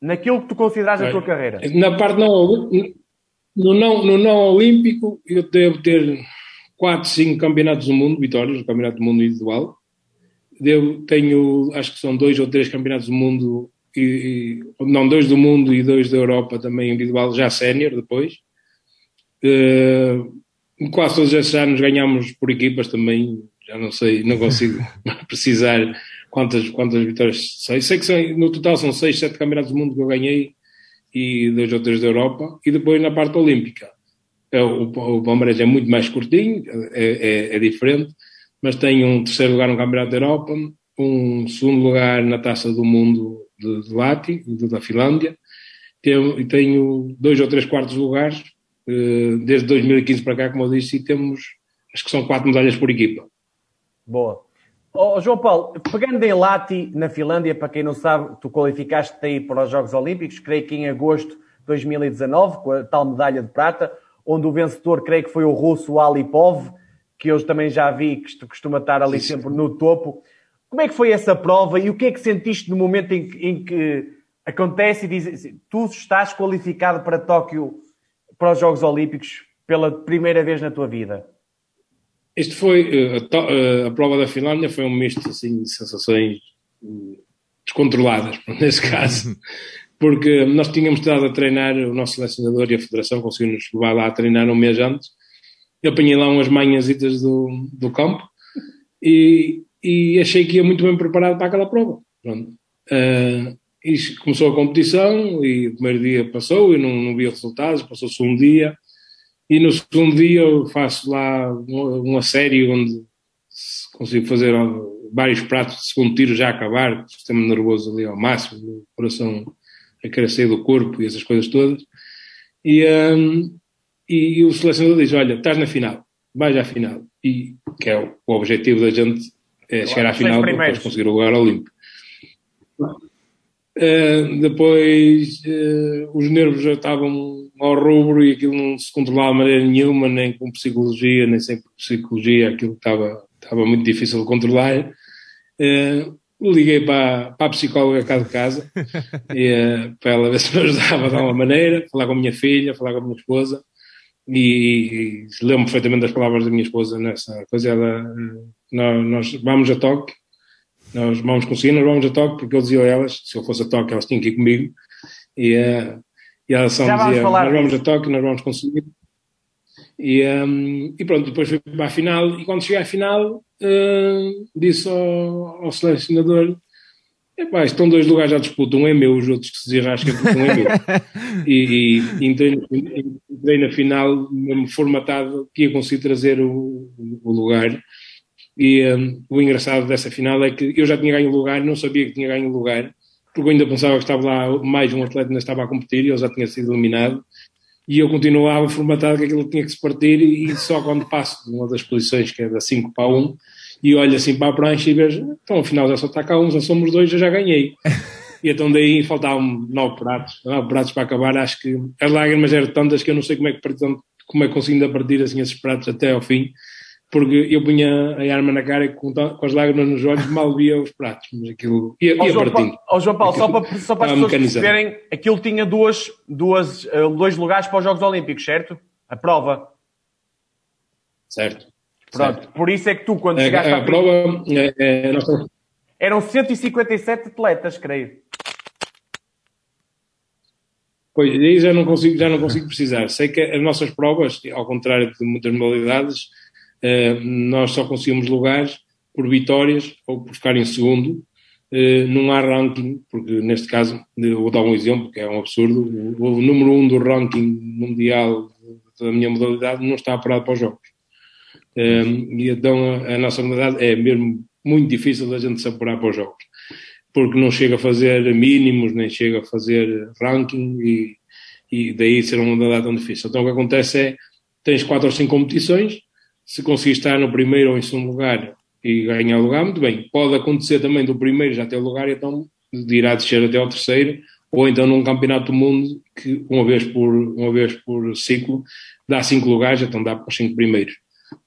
Naquilo que tu consideras da tua carreira. Na parte não, no não, no não olímpico, eu devo ter 4, 5 campeonatos do mundo, vitórias, no campeonato do mundo individual. Devo, tenho, acho que são dois ou três campeonatos do mundo, e, e, não, dois do mundo e dois da Europa também individual, já sénior depois. Uh, quase todos esses anos ganhamos por equipas também, já não sei, não consigo precisar quantas, quantas vitórias sei. Sei que são, no total são seis, sete campeonatos do mundo que eu ganhei e dois ou três da Europa, e depois na parte olímpica. É, o, o Palmeiras é muito mais curtinho, é, é, é, diferente, mas tenho um terceiro lugar no Campeonato da Europa, um segundo lugar na Taça do Mundo de, de Lati, da Finlândia, tenho, e tenho dois ou três quartos lugares desde 2015 para cá, como eu disse, e temos, acho que são quatro medalhas por equipa. Boa. Oh, João Paulo, pegando em Lati, na Finlândia, para quem não sabe, tu qualificaste-te aí para os Jogos Olímpicos, creio que em agosto 2019, com a tal medalha de prata, onde o vencedor, creio que foi o russo Alipov, que eu também já vi que costuma estar ali Sim. sempre no topo. Como é que foi essa prova e o que é que sentiste no momento em que, em que acontece e diz assim, tu estás qualificado para Tóquio, para os Jogos Olímpicos, pela primeira vez na tua vida? Este foi, eh, a, eh, a prova da Finlândia foi um misto assim, de sensações hum, descontroladas, nesse caso, porque nós tínhamos estado a treinar, o nosso selecionador e a Federação conseguiram-nos levar lá a treinar um mês antes, eu apanhei lá umas manhãzitas do, do campo e, e achei que ia muito bem preparado para aquela prova. Pronto. Uh, e começou a competição e o primeiro dia passou, eu não, não via resultados, passou-se um dia e no segundo dia eu faço lá uma série onde consigo fazer vários pratos de segundo tiro já a acabar, o sistema nervoso ali ao máximo, o coração a querer sair do corpo e essas coisas todas. E, um, e, e, o selecionador diz: Olha, estás na final, vais à final. E que é o, o objetivo da gente é chegar à final para conseguir o lugar olímpico. Uh, depois uh, os nervos já estavam ao rubro e aquilo não se controlava de maneira nenhuma, nem com psicologia, nem sem psicologia, aquilo estava, estava muito difícil de controlar. Uh, liguei para, para a psicóloga cá de casa e, para ela ver se me ajudava de alguma maneira, falar com a minha filha, falar com a minha esposa e, e lembro perfeitamente das palavras da minha esposa nessa coisa. Ela, nós, nós vamos a toque, nós vamos conseguir, nós vamos a toque, porque eu dizia a elas, se eu fosse a toque, elas tinham que ir comigo. E, uh, e ela só me dizia, nós vamos a toque, nós vamos conseguir. E, um, e pronto, depois fui para a final, e quando cheguei à final, uh, disse ao, ao selecionador, Epá, estão dois lugares à disputa, um é meu, os outros que se desarrasquem porque um é meu. e, e entrei, entrei, na final mesmo formatado que ia conseguir trazer o, o lugar. E um, o engraçado dessa final é que eu já tinha ganho lugar, não sabia que tinha ganho lugar, porque eu ainda pensava que estava lá mais um atleta ainda estava a competir e ele já tinha sido eliminado. E eu continuava formatado que aquilo tinha que se partir e só quando passo de uma das posições que é da 5 para 1, e olho assim para a prancha e vejo, então afinal já só está cá um, já somos dois, eu já ganhei. E então daí faltavam nove pratos, nove pratos para acabar, acho que as lágrimas eram tantas que eu não sei como é que, como é que consigo ainda partir assim esses pratos até ao fim, porque eu punha a arma na cara e com, com as lágrimas nos olhos mal via os pratos, mas aquilo ia, ia João partindo. Paulo, oh João Paulo, só para, só para as pessoas perceberem, aquilo tinha duas, duas, uh, dois lugares para os Jogos Olímpicos, certo? A prova. Certo. Pronto, certo. por isso é que tu, quando chegaste a, a prova. É, é, Eram 157 atletas, creio. Pois, aí já não consigo, já não consigo precisar. Sei que as nossas provas, ao contrário de muitas modalidades, eh, nós só conseguimos lugares por vitórias ou por ficar em segundo. Eh, não há ranking, porque neste caso, vou dar um exemplo que é um absurdo. O, número um do ranking mundial da minha modalidade não está apurado para os Jogos. Um, e então a, nossa modalidade é mesmo muito difícil da gente se apurar para os jogos, porque não chega a fazer mínimos, nem chega a fazer ranking e, e daí ser uma modalidade tão difícil. Então o que acontece é, tens quatro ou cinco competições, se conseguir estar no primeiro ou em segundo lugar e ganhar lugar, muito bem. Pode acontecer também do primeiro já ter lugar então irá descer até ao terceiro, ou então num campeonato do mundo que uma vez por, uma vez por ciclo dá cinco lugares, então dá para os cinco primeiros.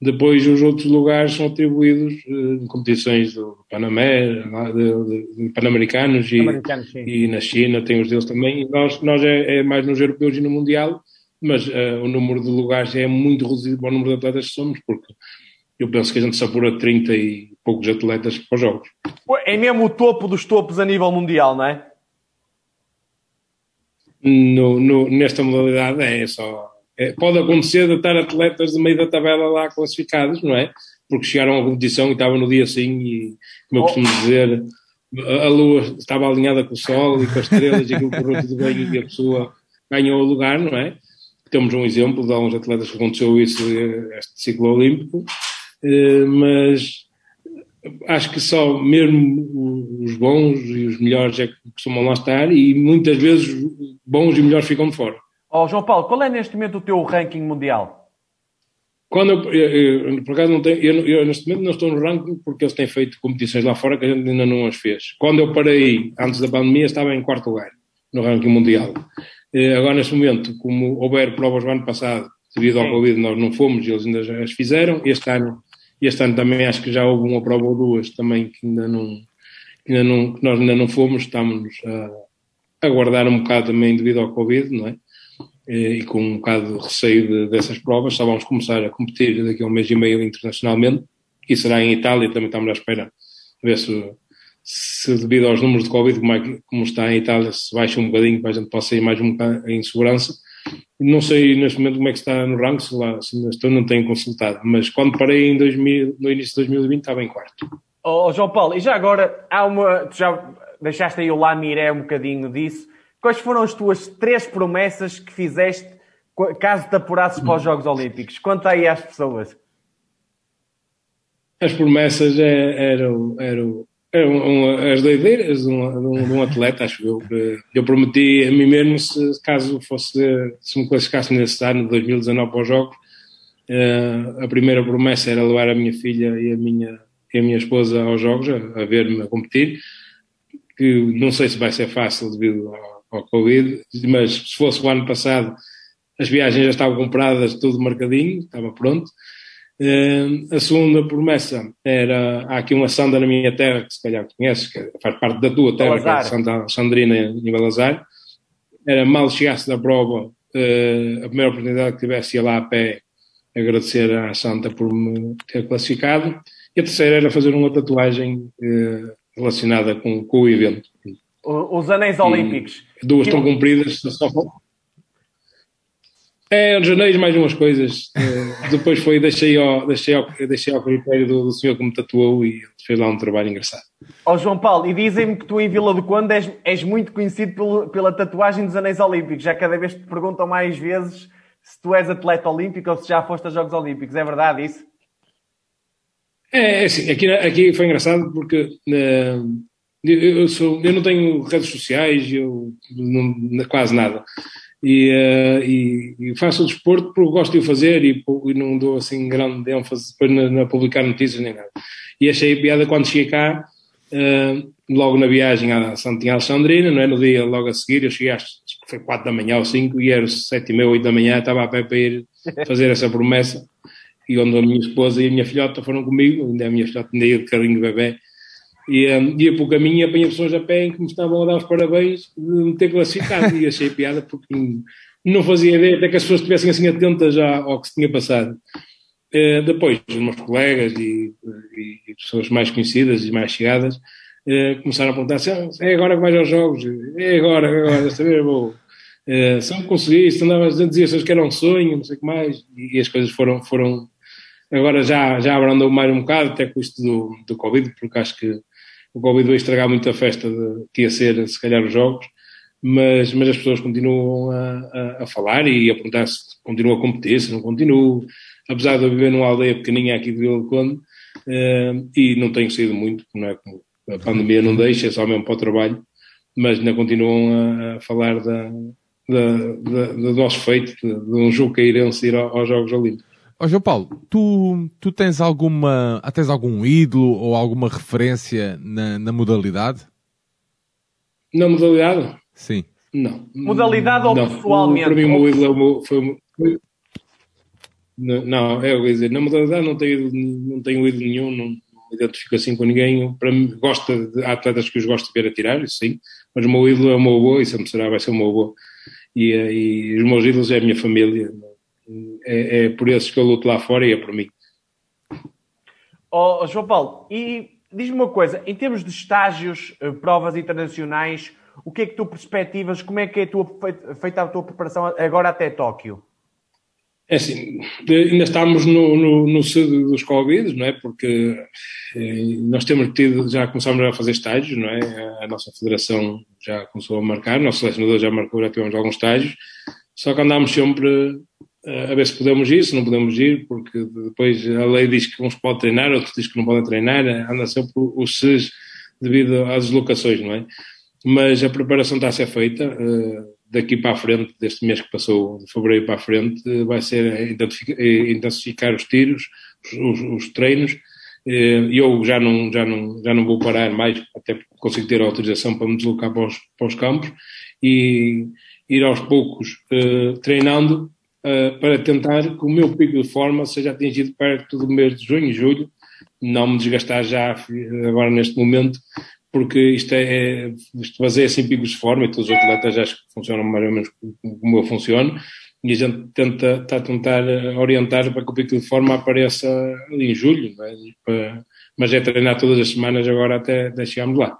Depois os outros lugares são atribuídos uh, em competições do Panamé, de, de, de Pan-Americanos e, e, na China tem os deles também. E nós, nós é, é, mais nos europeus e no Mundial, mas uh, o número de lugares é muito reduzido para o número de atletas que somos, porque eu penso que a gente se apura 30 e poucos atletas para os Jogos. É mesmo o topo dos topos a nível mundial, não é? No, no, nesta modalidade é só é, pode acontecer de estar atletas de meio da tabela lá classificados, não é? Porque chegaram à competição e estavam no dia assim e, como eu costumo dizer, a lua estava alinhada com o sol e com as estrelas e aquilo correu tudo bem e a pessoa ganhou o lugar, não é? Temos um exemplo de alguns atletas que aconteceu isso, este ciclo olímpico, eh, mas acho que só mesmo os bons e os melhores é que costumam lá estar e muitas vezes bons e melhores ficam de fora. Oh, João Paulo, qual é neste momento o teu ranking mundial? Quando eu, eu, eu por acaso não tenho, eu, eu, neste momento não estou no ranking porque eles têm feito competições lá fora que a gente ainda não as fez. Quando eu parei antes da pandemia estava em quarto lugar no ranking mundial. Agora, neste momento, como houver provas do ano passado, devido ao Covid, nós não fomos, eles ainda já as fizeram. Este ano, este ano também acho que já houve uma prova ou duas também que ainda não, que ainda não que nós ainda não fomos, estamos a aguardar um bocado também devido ao Covid, não é? E com um bocado de receio de, dessas provas, só vamos começar a competir daqui a um mês e meio internacionalmente, e será em Itália, também estamos à espera, ver se se devido aos números de Covid, como, é, como está em Itália, se baixa um bocadinho para a gente possa ir mais um bocado em segurança. Não sei neste momento como é que está no ranking, se lá, se estou, não tenho consultado, mas quando parei em 2000, no início de 2020 estava em quarto. Oh, João Paulo, e já agora, há uma, tu já deixaste aí o Lamiré um bocadinho disso. Quais foram as tuas três promessas que fizeste caso te apurasses para os Jogos Olímpicos? Conta aí às pessoas. As promessas é, eram, eram é as doideiras de um, de um, atleta, acho eu. Eu prometi a mim mesmo, se caso fosse, se me classificasse nesse ano, 2019, para os Jogos, uh, a primeira promessa era levar a minha filha e a minha, e a minha esposa aos Jogos, a, a ver-me a competir, que não sei se vai ser fácil devido ao, ao Covid, mas se fosse o ano passado, as viagens já estavam compradas, tudo marcadinho, estava pronto. Uh, a segunda promessa era, há aqui uma sanda na minha terra, que se calhar conheces, que faz parte da tua terra, que é Santa Sandrina em Balazar. Era mal chegasse da prova, uh, a primeira oportunidade que tivesse ia lá a pé agradecer à Santa por me ter classificado. E a terceira era fazer uma tatuagem uh, relacionada com, com, o evento. Os anéis olímpicos. Duas estão cumpridas, só, é, janeiro mais umas coisas. Uh, depois foi, deixei ao, deixei ao, deixei ao critério do, do, senhor que me tatuou e fez lá um trabalho engraçado. Ó oh, João Paulo, e dizem-me que tu em Vila do Conde és, és muito conhecido pelo, pela tatuagem dos Anéis Olímpicos. Já cada vez te perguntam mais vezes se tu és atleta olímpico ou se já foste aos Jogos Olímpicos. É verdade isso? É, é assim, aqui, aqui foi engraçado porque uh, eu, sou, eu não tenho redes sociais, eu não, quase nada e, uh, e, e, faço o desporto porque gosto de o fazer e, e não dou assim grande ênfase depois na, na, publicar notícias nem nada. E achei piada quando cheguei cá, uh, logo na viagem a Santinha Alexandrina, não é? no dia logo a seguir, eu cheguei às foi 4 da manhã ou 5 e era 7 e meia, 8 da manhã, estava a pé para ir fazer essa promessa e onde a minha esposa e a minha filhota foram comigo, ainda a minha filhota ainda ia de carrinho de bebê e um, ia pelo caminho e apanhei pessoas a pé em que me estavam a dar os parabéns de me ter classificado e achei piada porque não fazia ideia até que as pessoas estivessem assim atentas já ao que se tinha passado. Uh, depois, os meus colegas e, e, pessoas mais conhecidas e mais chegadas uh, começaram a perguntar assim, ah, é agora que vais aos jogos, é agora, é agora, desta vez vou. Uh, se não conseguiste, andavas a dizer que era um sonho, não sei o que mais, e, e as coisas foram, foram agora já, já abrandou mais um bocado, até com isto do, do Covid, porque acho que o Covid vai estragar muito a festa de, que ia ser, se calhar, os jogos, mas, mas as pessoas continuam a, a, a falar e a perguntar se continuam a competir, se não continuam, apesar de eu viver numa aldeia pequeninha aqui de Vila Conde, uh, e não tenho saído muito, não é? A pandemia não deixa, é só mesmo para o trabalho, mas ainda continuam a, a falar da, da, da, do nosso feito, de, de um Juqueirense ir aos Jogos Olímpicos. Ó João Paulo, tu, tu tens alguma, tens algum ídolo ou alguma referência na, na modalidade? Na modalidade? Sim. Não. Modalidade ou não. pessoalmente? Para mim, o meu ídolo foi, foi, não, é o que dizer, na modalidade não tenho, não tenho ídolo nenhum, não, me identifico assim com ninguém. Para mim, gosto de, há atletas que os gosto de ver a tirar, isso sim, mas o meu ídolo é o meu avô e sempre será, vai ser o meu avô. E, e os meus ídolos é a minha família é, é por esses que eu luto lá fora e é por mim. Oh, João Paulo, e diz-me uma coisa, em termos de estágios, eh, provas internacionais, o que é que tu perspectivas, como é que é a tua, feita a tua preparação agora até Tóquio? É assim, ainda estamos no, no, no cedo dos Covid, não é? Porque eh, nós temos tido, já começámos a fazer estágios, não é? A, a nossa federação já começou a marcar, o nosso selecionador já marcou, já tivemos alguns estágios, só que andámos sempre a ver se podemos ir, se não podemos ir, porque depois a lei diz que uns podem treinar, outros diz que não podem treinar, anda sempre o SES devido às deslocações, não é? Mas a preparação está a ser feita, eh, daqui para a frente, deste mês que passou, de fevereiro para a frente, vai ser intensificar os tiros, os, os treinos, eh, eu já não, já, não, já não vou parar mais, até consigo ter autorização para me deslocar para os, para os campos, e ir aos poucos treinando uh, para tentar que o meu pico de forma seja atingido perto do mês de junho e julho, não me desgastar já agora neste momento, porque isto é, isto fazer assim picos de forma e todos os atletas que funcionam mais ou menos como eu funciono e a gente tenta está a tentar orientar para que o pico de forma apareça em julho, é? mas é treinar todas as semanas agora até, até chegarmos lá.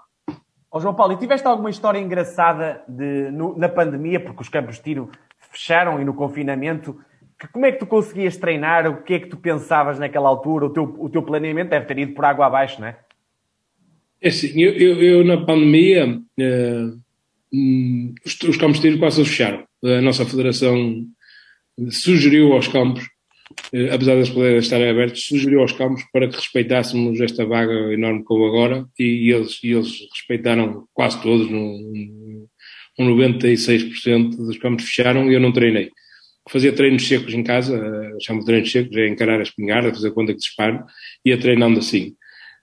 Oh, João Paulo, e tiveste alguma história engraçada de, no, na pandemia, porque os campos de tiro fecharam e no confinamento, que, como é que tu conseguias treinar? O que é que tu pensavas naquela altura? O teu, o teu planeamento deve ter ido por água abaixo, não é? É assim, eu, eu, eu na pandemia, eh, os, os, campos de tiro quase fecharam. A nossa federação sugeriu aos campos eh, apesar das poderem estarem abertos, sugeriu aos campos para que respeitássemos esta vaga enorme como agora e, e eles, e eles respeitaram quase todos, um, um 96% dos campos fecharam e eu não treinei. Fazia treinos secos em casa, uh, chamo de treinos secos, é encarar a espingarda, fazer conta que disparo, ia treinando assim.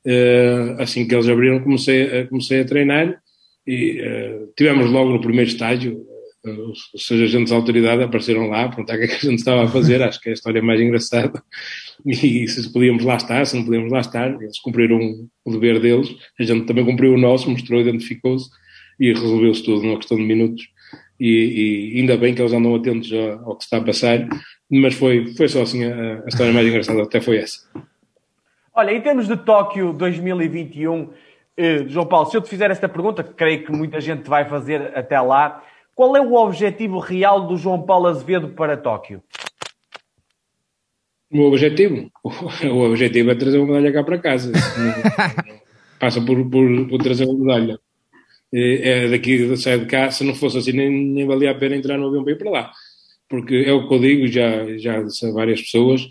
Uh, assim que eles abriram, comecei, uh, comecei a treinar e uh, tivemos logo no primeiro estágio os agentes de autoridade apareceram lá a perguntar o que é que a gente estava a fazer, acho que é a história mais engraçada, e se podíamos lá estar, se não podíamos lá estar, eles cumpriram o dever deles, a gente também cumpriu o nosso, mostrou, identificou-se, e resolveu-se tudo numa questão de minutos, e, e, ainda bem que eles andam atentos ao, que está a passar, mas foi, foi só assim a, a história mais engraçada, até foi essa. Olha, em termos de Tóquio 2021, eh, João Paulo, se eu te fizer esta pergunta, que creio que muita gente vai fazer até lá, qual é o objetivo real do João Paulo Azevedo para Tóquio? O objetivo? O objetivo é trazer uma medalha cá para casa. Passa por, por, por, trazer uma medalha. É, daqui, sai de cá, se não fosse assim, nem, nem valia a pena entrar no avião para ir para lá. Porque é o que eu digo, já, já disse a várias pessoas,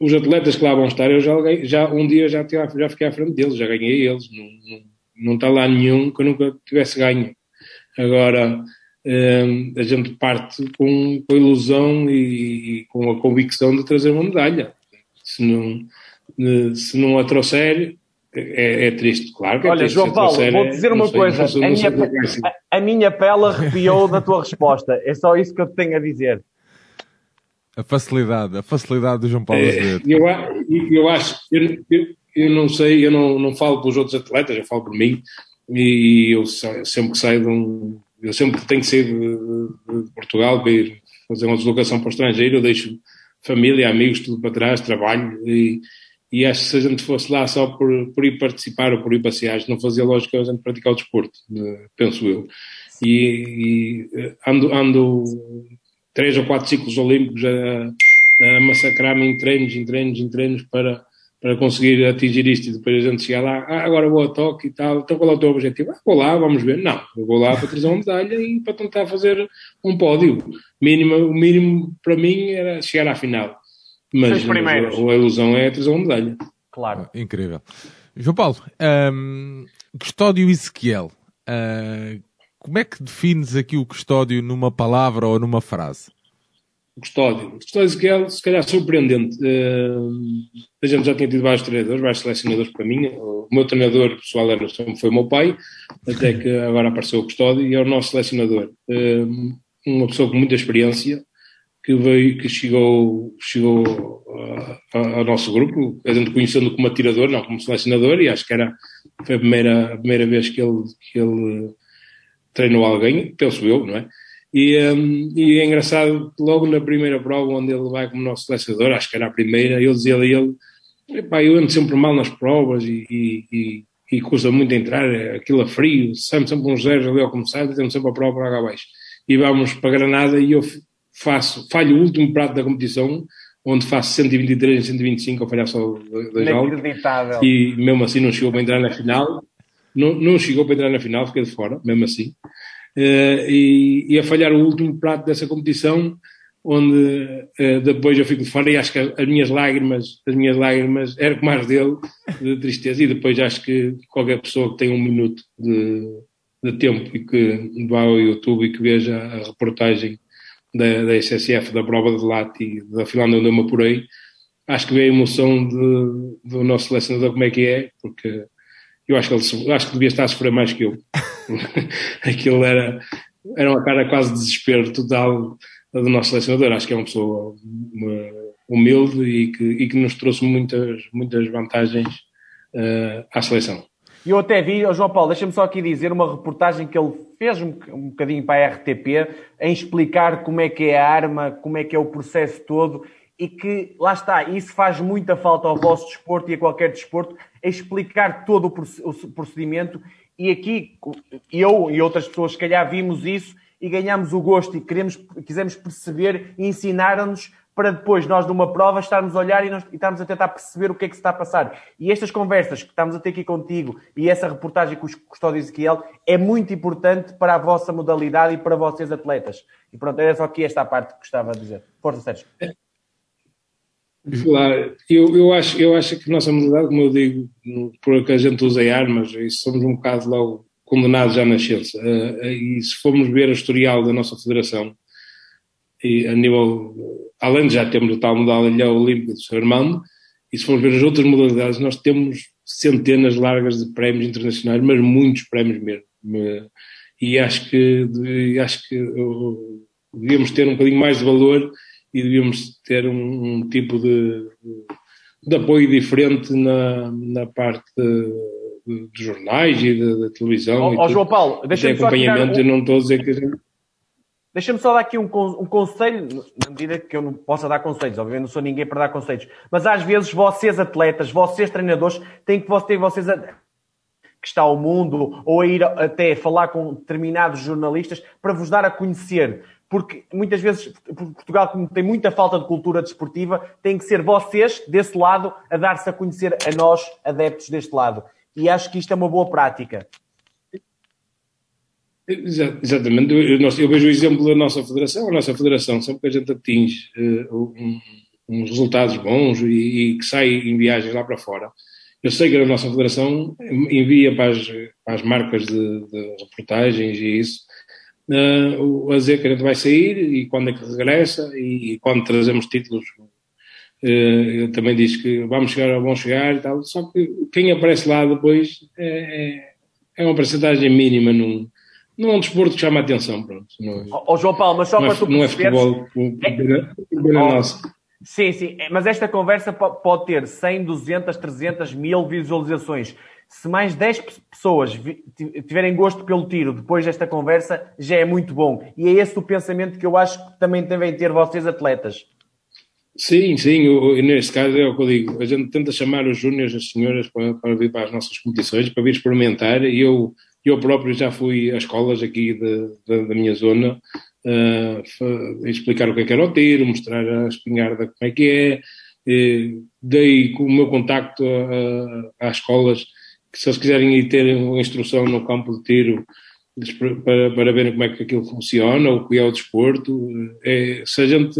os atletas que lá vão estar, eu já, já um dia já, já fiquei à frente deles, já ganhei eles. Não, não, não está lá nenhum que eu nunca tivesse ganho. Agora, a gente parte com, com a ilusão e, e, com a convicção de trazer uma medalha. Se não, se não a trouxer, é, é triste, claro que é Olha, triste. João Paulo, vou dizer uma sei, coisa. Sei, a, minha, a, a, minha pele arrepiou da tua resposta. É só isso que eu te tenho a dizer. A facilidade, a facilidade do João Paulo é, eu, eu acho, eu, eu, eu, não sei, eu não, não falo pelos outros atletas, eu falo por mim, e eu sempre que saio de um, eu sempre que tenho que sair de, de, de, Portugal para ir fazer uma deslocação para o estrangeiro, eu deixo família, amigos, tudo para trás, trabalho e, e acho que se a gente fosse lá só por, por ir participar ou por ir passear, não fazia lógica a gente praticar o desporto, penso eu. E, e ando, ando três ou quatro ciclos olímpicos a, a massacrar-me em treinos, em treinos, em treinos para para conseguir atingir isto e depois a gente chegar lá, ah, agora vou a toque e tal, então qual é o teu objetivo? Ah, vou lá, vamos ver. Não, eu vou lá para trazer uma medalha e para tentar fazer um pódio. Mínimo, o mínimo para mim era chegar à final. Mas a, a ilusão é trazer uma medalha. Claro. Ah, incrível. João Paulo, um, Custódio Ezequiel, uh, como é que defines aqui o Custódio numa palavra ou numa frase? o Custódio. O Custódio Ezequiel, se calhar surpreendente. Uh, a gente já tinha tido vários treinadores, vários selecionadores para mim. O meu treinador pessoal era, foi o meu pai, até que agora apareceu o Custódio e é o nosso selecionador. Uh, uma pessoa com muita experiência, que veio, que chegou, chegou uh, ao nosso grupo, a gente conhecendo como atirador, não como selecionador, e acho que era, foi a primeira, a primeira vez que ele, que ele treinou alguém, penso eu, não é? E, um, e é engraçado, logo na primeira prova, onde ele vai como nosso selecionador, acho que era a primeira, ele dizia a ele: eu ando sempre mal nas provas e, e, e, e custa muito entrar, aquilo a frio, sempre, sempre uns zeros ali ao começar, temos sempre a prova para cá abaixo. E vamos para Granada e eu faço, falho o último prato da competição, onde faço 123 e 125 a falhar só dois jogos. E mesmo assim não chegou para entrar na final. Não, não chegou para entrar na final, fiquei de fora, mesmo assim. Uh, e, e, a falhar o último prato dessa competição, onde uh, depois eu fico de fora e acho que as minhas lágrimas, as minhas lágrimas eram como as dele, de tristeza, e depois acho que qualquer pessoa que tenha um minuto de, de tempo e que vá ao YouTube e que veja a reportagem da, da SSF, da prova de Lati, da Finlândia onde eu me apurei, acho que vê a emoção de, do nosso selecionador como é que é, porque eu acho que ele acho que devia estar a sofrer mais que eu. Aquilo era, era uma cara quase de desespero total do nosso selecionador. Acho que é uma pessoa humilde e que, e que nos trouxe muitas, muitas vantagens uh, à seleção. E eu até vi, oh João Paulo, deixa-me só aqui dizer uma reportagem que ele fez um, um bocadinho para a RTP, em explicar como é que é a arma, como é que é o processo todo, e que, lá está, isso faz muita falta ao vosso desporto e a qualquer desporto, é explicar todo o procedimento, e aqui eu e outras pessoas, se calhar, vimos isso e ganhamos o gosto e queremos, quisemos perceber e ensinaram-nos para depois nós numa prova estarmos a olhar e, nós, e estarmos a tentar perceber o que é que se está a passar. E estas conversas que estamos a ter aqui contigo e essa reportagem com o Custódio Ezequiel é muito importante para a vossa modalidade e para vocês atletas. E pronto, era só aqui esta parte que gostava de dizer. Força, Sérgio. Claro, eu, eu, acho, eu acho que a nossa modalidade, como eu digo, por que a gente usa armas, e somos um bocado logo condenados à nascença. Uh, e se formos ver o historial da nossa federação, e a nível, além de já termos o tal modalidade olímpica do Sr. Armando, e se formos ver as outras modalidades, nós temos centenas largas de prémios internacionais, mas muitos prémios mesmo. E acho que, acho que devíamos ter um bocadinho mais de valor e devíamos ter um, um tipo de, de, apoio diferente na, na parte de, de jornais e da televisão. Ó, João Paulo, deixa-me só acompanhamento, eu não estou a dizer que a gente Deixa-me só dar aqui um, um, conselho, na medida que eu não possa dar conselhos, obviamente não sou ninguém para dar conselhos, mas às vezes vocês atletas, vocês treinadores, têm que ter vocês a, que está ao mundo, ou a ir até falar com determinados jornalistas para vos dar a conhecer. Porque muitas vezes Portugal, tem muita falta de cultura desportiva, tem que ser vocês, desse lado, a dar-se a conhecer a nós, adeptos deste lado. E acho que isto é uma boa prática. Exatamente, eu, eu, vejo o exemplo da nossa federação. A nossa federação, sempre que a gente atinge uh, um, uns resultados bons e, e, que sai em viagens lá para fora, eu sei que a nossa federação envia para as, para as marcas de, de, reportagens e isso, uh, a dizer que a gente vai sair e quando é que regressa e, e quando trazemos títulos. Uh, também diz que vamos chegar ou vão chegar e tal, só que quem aparece lá depois é, é, é uma percentagem mínima num, não é um desporto que chama a atenção, pronto. Não é, oh, João Paulo, mas só para é, tu Não é futebol, é, é, nosso. Sim, sim, é, mas esta conversa pode ter 100, 200, 300, 1000 visualizações. Se mais 10 pessoas tiverem gosto pelo tiro depois desta conversa, já é muito bom. E é esse o pensamento que eu acho que também devem ter vocês atletas. Sim, sim, eu, neste caso é o que eu digo. A gente tenta chamar os júniores, as senhoras, para, para vir para as nossas competições, para vir experimentar, e eu eu próprio já fui a escolas aqui de, de, da minha zona uh, explicar o que é que era o tiro, mostrar a espingarda como é que é. E dei o meu contacto às escolas que se eles quiserem ir ter uma instrução no campo de tiro para, para verem como é que aquilo funciona, o que é o desporto. É, se a gente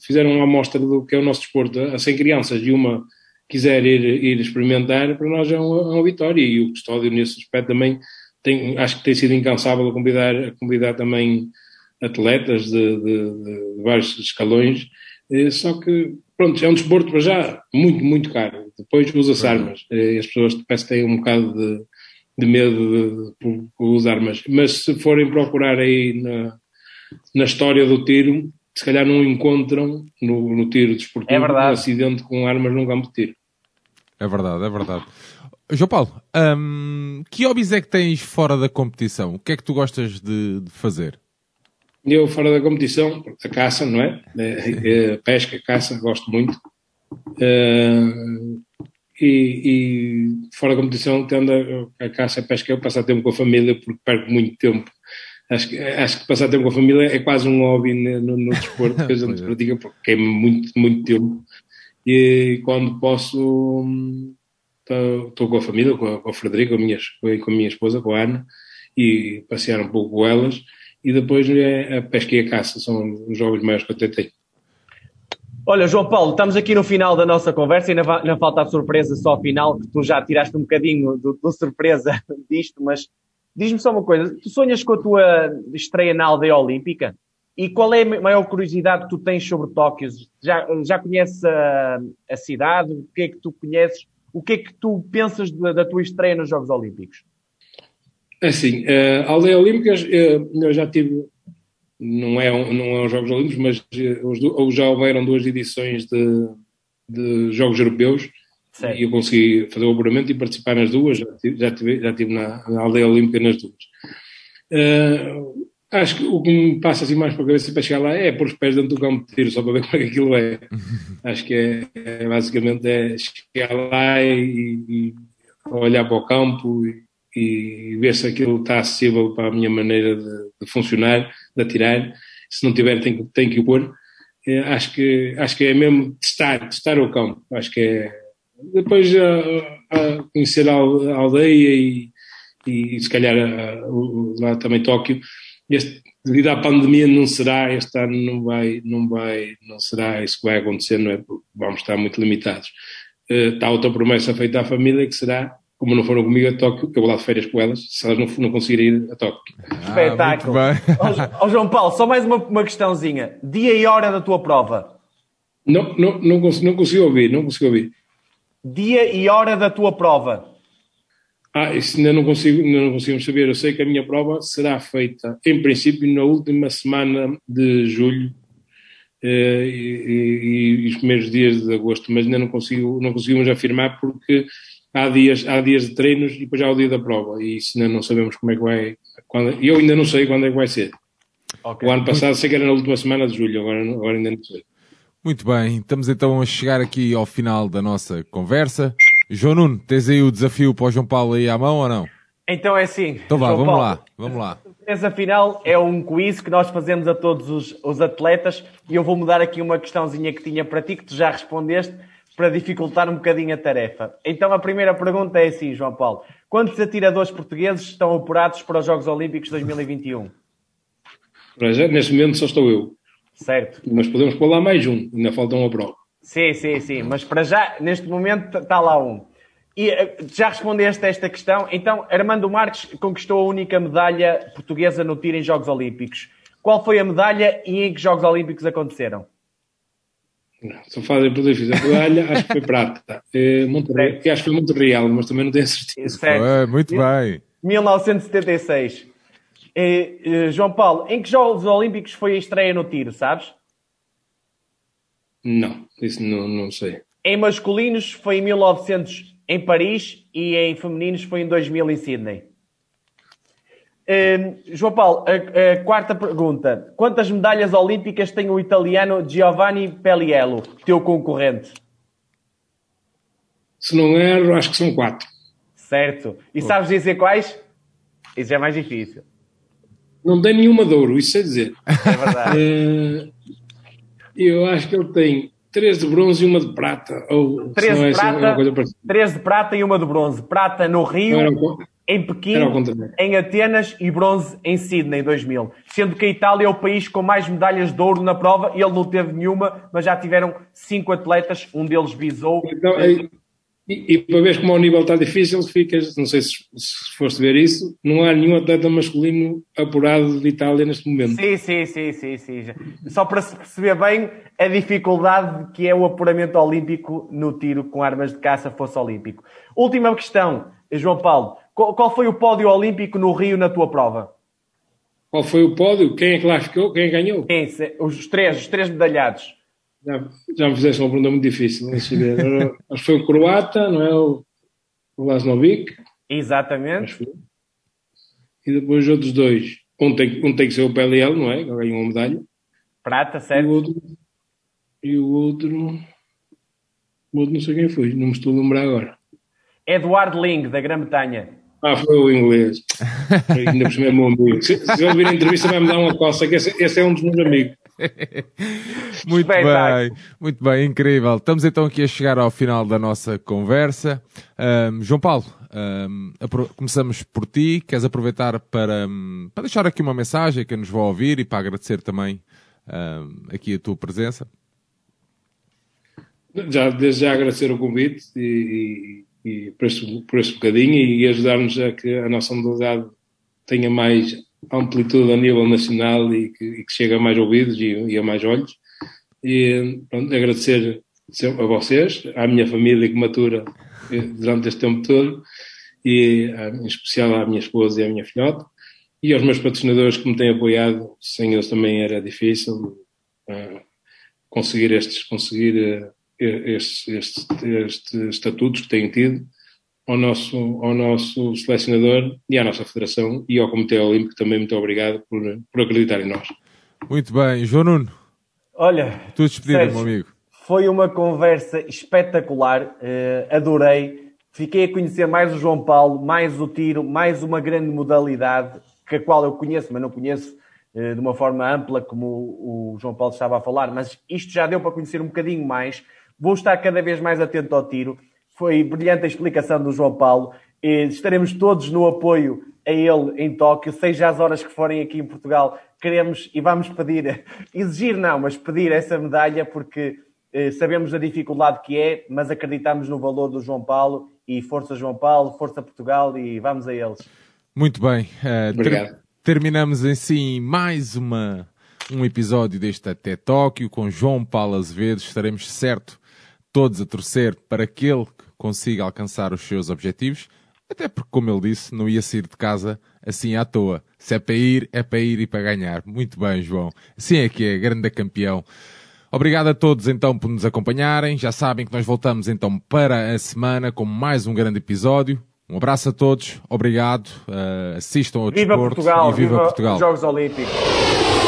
fizer uma amostra do que é o nosso desporto a 100 crianças e uma quiser ir, ir experimentar, para nós é uma, é uma vitória. E o custódio, nesse aspecto, também tem, acho que tem sido incansável a convidar, a convidar também atletas de, de, de vários escalões, eh, só que, pronto, é um desporto para já muito, muito caro. Depois usa-se armas. Eh, as pessoas parece que têm um bocado de, de medo de, de, usar armas. Mas se forem procurar aí na, na história do tiro, se calhar não encontram no, no tiro desportivo é um acidente com armas num campo de tiro. É verdade, é verdade. João Paulo, um, que hobbies é que tens fora da competição? O que é que tu gostas de, de fazer? Eu, fora da competição, a caça, não é? é, é pesca, caça, gosto muito. Uh, e, e, fora da competição, tendo a, a caça, a pesca, eu passar tempo com a família, porque perco muito tempo. Acho que, acho que passar tempo com a família é quase um hobby no, no desporto que a gente é. pratica, porque queima muito, muito tempo. E quando posso estou com a família, com a, com a com a, minha, com a minha esposa, com a Ana, e passear um pouco com elas, e depois é a pesca e a caça, são os jogos maiores que eu até tenho. Olha, João Paulo, estamos aqui no final da nossa conversa e ainda falta a surpresa só ao final, que tu já tiraste um bocadinho do, do surpresa disto, mas diz-me só uma coisa, tu sonhas com a tua estreia na aldeia olímpica? E qual é a maior curiosidade que tu tens sobre Tóquio? Já, já conheces a, a cidade? O que é que tu conheces? O que é que tu pensas da, da tua estreia nos Jogos Olímpicos? Assim, uh, a Aldeia Olímpicas, uh, eu já tive, não é, não é um Jogos Olímpicos, mas uh, já houveram duas edições de, de Jogos Europeus certo. e eu consegui fazer o apuramento e participar nas duas, já tive, já tive, já tive na, na, Aldeia Olímpica nas duas. Uh, acho que o que me passa assim mais para a cabeça para chegar lá é pôr os pés dentro do campo de tiro, só para ver como é que aquilo é. acho que é, é, basicamente é chegar lá e, e olhar para o campo e, e, ver se aquilo está acessível para a minha maneira de, de funcionar, de atirar. Se não tiver, tem, tem que o pôr. É, acho, que, acho que é mesmo testar, testar o campo. Acho que é. Depois a, a conhecer a aldeia e, e se calhar a, lá também Tóquio. Este, devido à pandemia não será, este ano não vai, não vai, não será isso que vai acontecer, não é? Vamos estar muito limitados. Uh, está outra promessa feita à família que será como não foram comigo a Tóquio, que eu vou lá de férias com elas, se elas não, não conseguirem ir a Tóquio. Ah, Espetáculo. Ó oh, João Paulo, só mais uma, uma questãozinha. Dia e hora da tua prova? Não, não, não, consigo, não consigo ouvir, não consigo ouvir. Dia e hora da tua prova? Ah, isso ainda não, consigo, ainda não conseguimos saber. Eu sei que a minha prova será feita, em princípio, na última semana de julho eh, e, e, e, os primeiros dias de agosto, mas ainda não, consigo, não conseguimos afirmar porque há dias, há dias de treinos e depois há o dia da prova. E isso ainda não sabemos como é que vai. Quando, eu ainda não sei quando é que vai ser. Okay. O ano passado sei que era na última semana de julho, agora, agora ainda não sei. Muito bem, estamos então a chegar aqui ao final da nossa conversa. João Nuno, tens aí o desafio para o João Paulo aí à mão ou não? Então é assim. Então vá, vamos Paulo, lá, vamos lá. Essa final é um quiz que nós fazemos a todos os, os atletas e eu vou mudar aqui uma questãozinha que tinha para ti, que tu já respondeste, para dificultar um bocadinho a tarefa. Então a primeira pergunta é assim, João Paulo. Quantos atiradores portugueses estão apurados para os Jogos Olímpicos 2021? Para já, neste momento só estou eu. Certo. Mas podemos pôr lá mais um, ainda falta uma prova. Sim, sim, sim. Mas para já, neste momento, está lá um. E eh, já respondeste a esta questão. Então, Armando Marques conquistou a única medalha portuguesa no tiro em Jogos Olímpicos. Qual foi a medalha e em que Jogos Olímpicos aconteceram? Só fazem por fiz a medalha, acho que foi prata. É, Monterrey, que acho que foi muito real, mas também não tenho certeza. É, muito bem. 1976. É, é, João Paulo, em que Jogos Olímpicos foi a estreia no tiro, sabes? Não, isso não, não sei. Em masculinos foi em 1900 em Paris e em femininos foi em 2000 em Sydney. Uh, João Paulo, a, a, quarta pergunta. Quantas medalhas olímpicas tem o italiano Giovanni Pelliello, teu concorrente? Se não erro, acho que são quatro. Certo. E sabes dizer quais? Isso é mais difícil. Não tem nenhuma de ouro, isso sei dizer. É verdade. uh, eu acho que ele tem três de bronze e uma de prata. Ou, três, de é prata, três de prata e uma de bronze. Prata no Rio em Pequim, em Atenas e bronze em Sydney em 2000. Sendo que a Itália é o país com mais medalhas de ouro na prova, ele não teve nenhuma, mas já tiveram cinco atletas, um deles visou. Então, é, e, e, para ver como o nível está difícil, ficas, não sei se, se foste ver isso, não há nenhum atleta masculino apurado de Itália neste momento. Sim, sim, sim, sim, sim. Só para se perceber bem a dificuldade que é o apuramento olímpico no tiro com armas de caça fosse olímpico. Última questão, João Paulo. Qual foi o pódio olímpico no Rio na tua prova? Qual foi o pódio? Quem é que lá ficou? Quem ganhou? Quem? Os três, os três medalhados. Já, já me fizeste uma pergunta muito difícil. Ver. Acho que foi o croata, não é? O, o Lasnovic. Exatamente. E depois os outros dois. Um tem, um tem que ser o PLL, não é? Que ganhou uma medalha. Prata, certo. E o outro. E o outro, o outro não sei quem foi, não me estou a lembrar agora. Eduardo Ling, da Grã-Bretanha. Ah, foi o inglês. Ainda por cima é meu amigo. Se, se ele vir a entrevista, vai-me dar uma coça, que esse, esse, é um dos meus amigos. muito bem, muito bem, incrível. Estamos então aqui a chegar ao final da nossa conversa. Um, João Paulo, um, começamos por ti. Queres aproveitar para, um, para deixar aqui uma mensagem a quem nos vai ouvir e para agradecer também aqui a tua presença? Já, desde já agradecer o convite e, e por, este, por este bocadinho e ajudar-nos a que a nossa modalidade tenha mais amplitude a nível nacional e que, e que chegue a mais ouvidos e, e a mais olhos. E pronto, agradecer a vocês, à minha família que matura eh, durante este tempo todo e em especial à minha esposa e à minha filhota, e aos meus patrocinadores que me têm apoiado, sem eles também era difícil uh, conseguir estes, conseguir uh, estes, estes, estes, estatutos que têm tido ao nosso, ao nosso selecionador e à nossa federação e ao Comitê Olímpico também muito obrigado por, por acreditar em nós. Muito bem. João Nuno. Olha, tu despedida, meu amigo. Foi uma conversa espetacular, uh, adorei. Fiquei a conhecer mais o João Paulo, mais o tiro, mais uma grande modalidade que a qual eu conheço, mas não conheço eh, de uma forma ampla, como o João Paulo estava a falar, mas isto já deu para conhecer um bocadinho mais. Vou estar cada vez mais atento ao tiro. Foi brilhante a explicação do João Paulo. Estaremos todos no apoio a ele em Tóquio, seja as horas que forem aqui em Portugal. Queremos e vamos pedir, exigir não, mas pedir essa medalha porque eh, sabemos a dificuldade que é, mas acreditamos no valor do João Paulo e força João Paulo, força Portugal e vamos a eles. Muito bem. Uh. Ter, terminamos assim mais uma, um episódio deste Até Tóquio com João Paulo Azevedo. Estaremos certo todos a torcer para que ele consiga alcançar os seus objetivos. Até porque, como ele disse, não ia sair de casa assim à toa. Se é para ir, é para ir e para ganhar. Muito bem, João. Assim é que é, grande campeão. Obrigado a todos então por nos acompanharem. Já sabem que nós voltamos então para a semana com mais um grande episódio. Um abraço a todos, obrigado, uh, assistam ao viva desporto Portugal, e viva, viva Portugal. Os Jogos Olímpicos.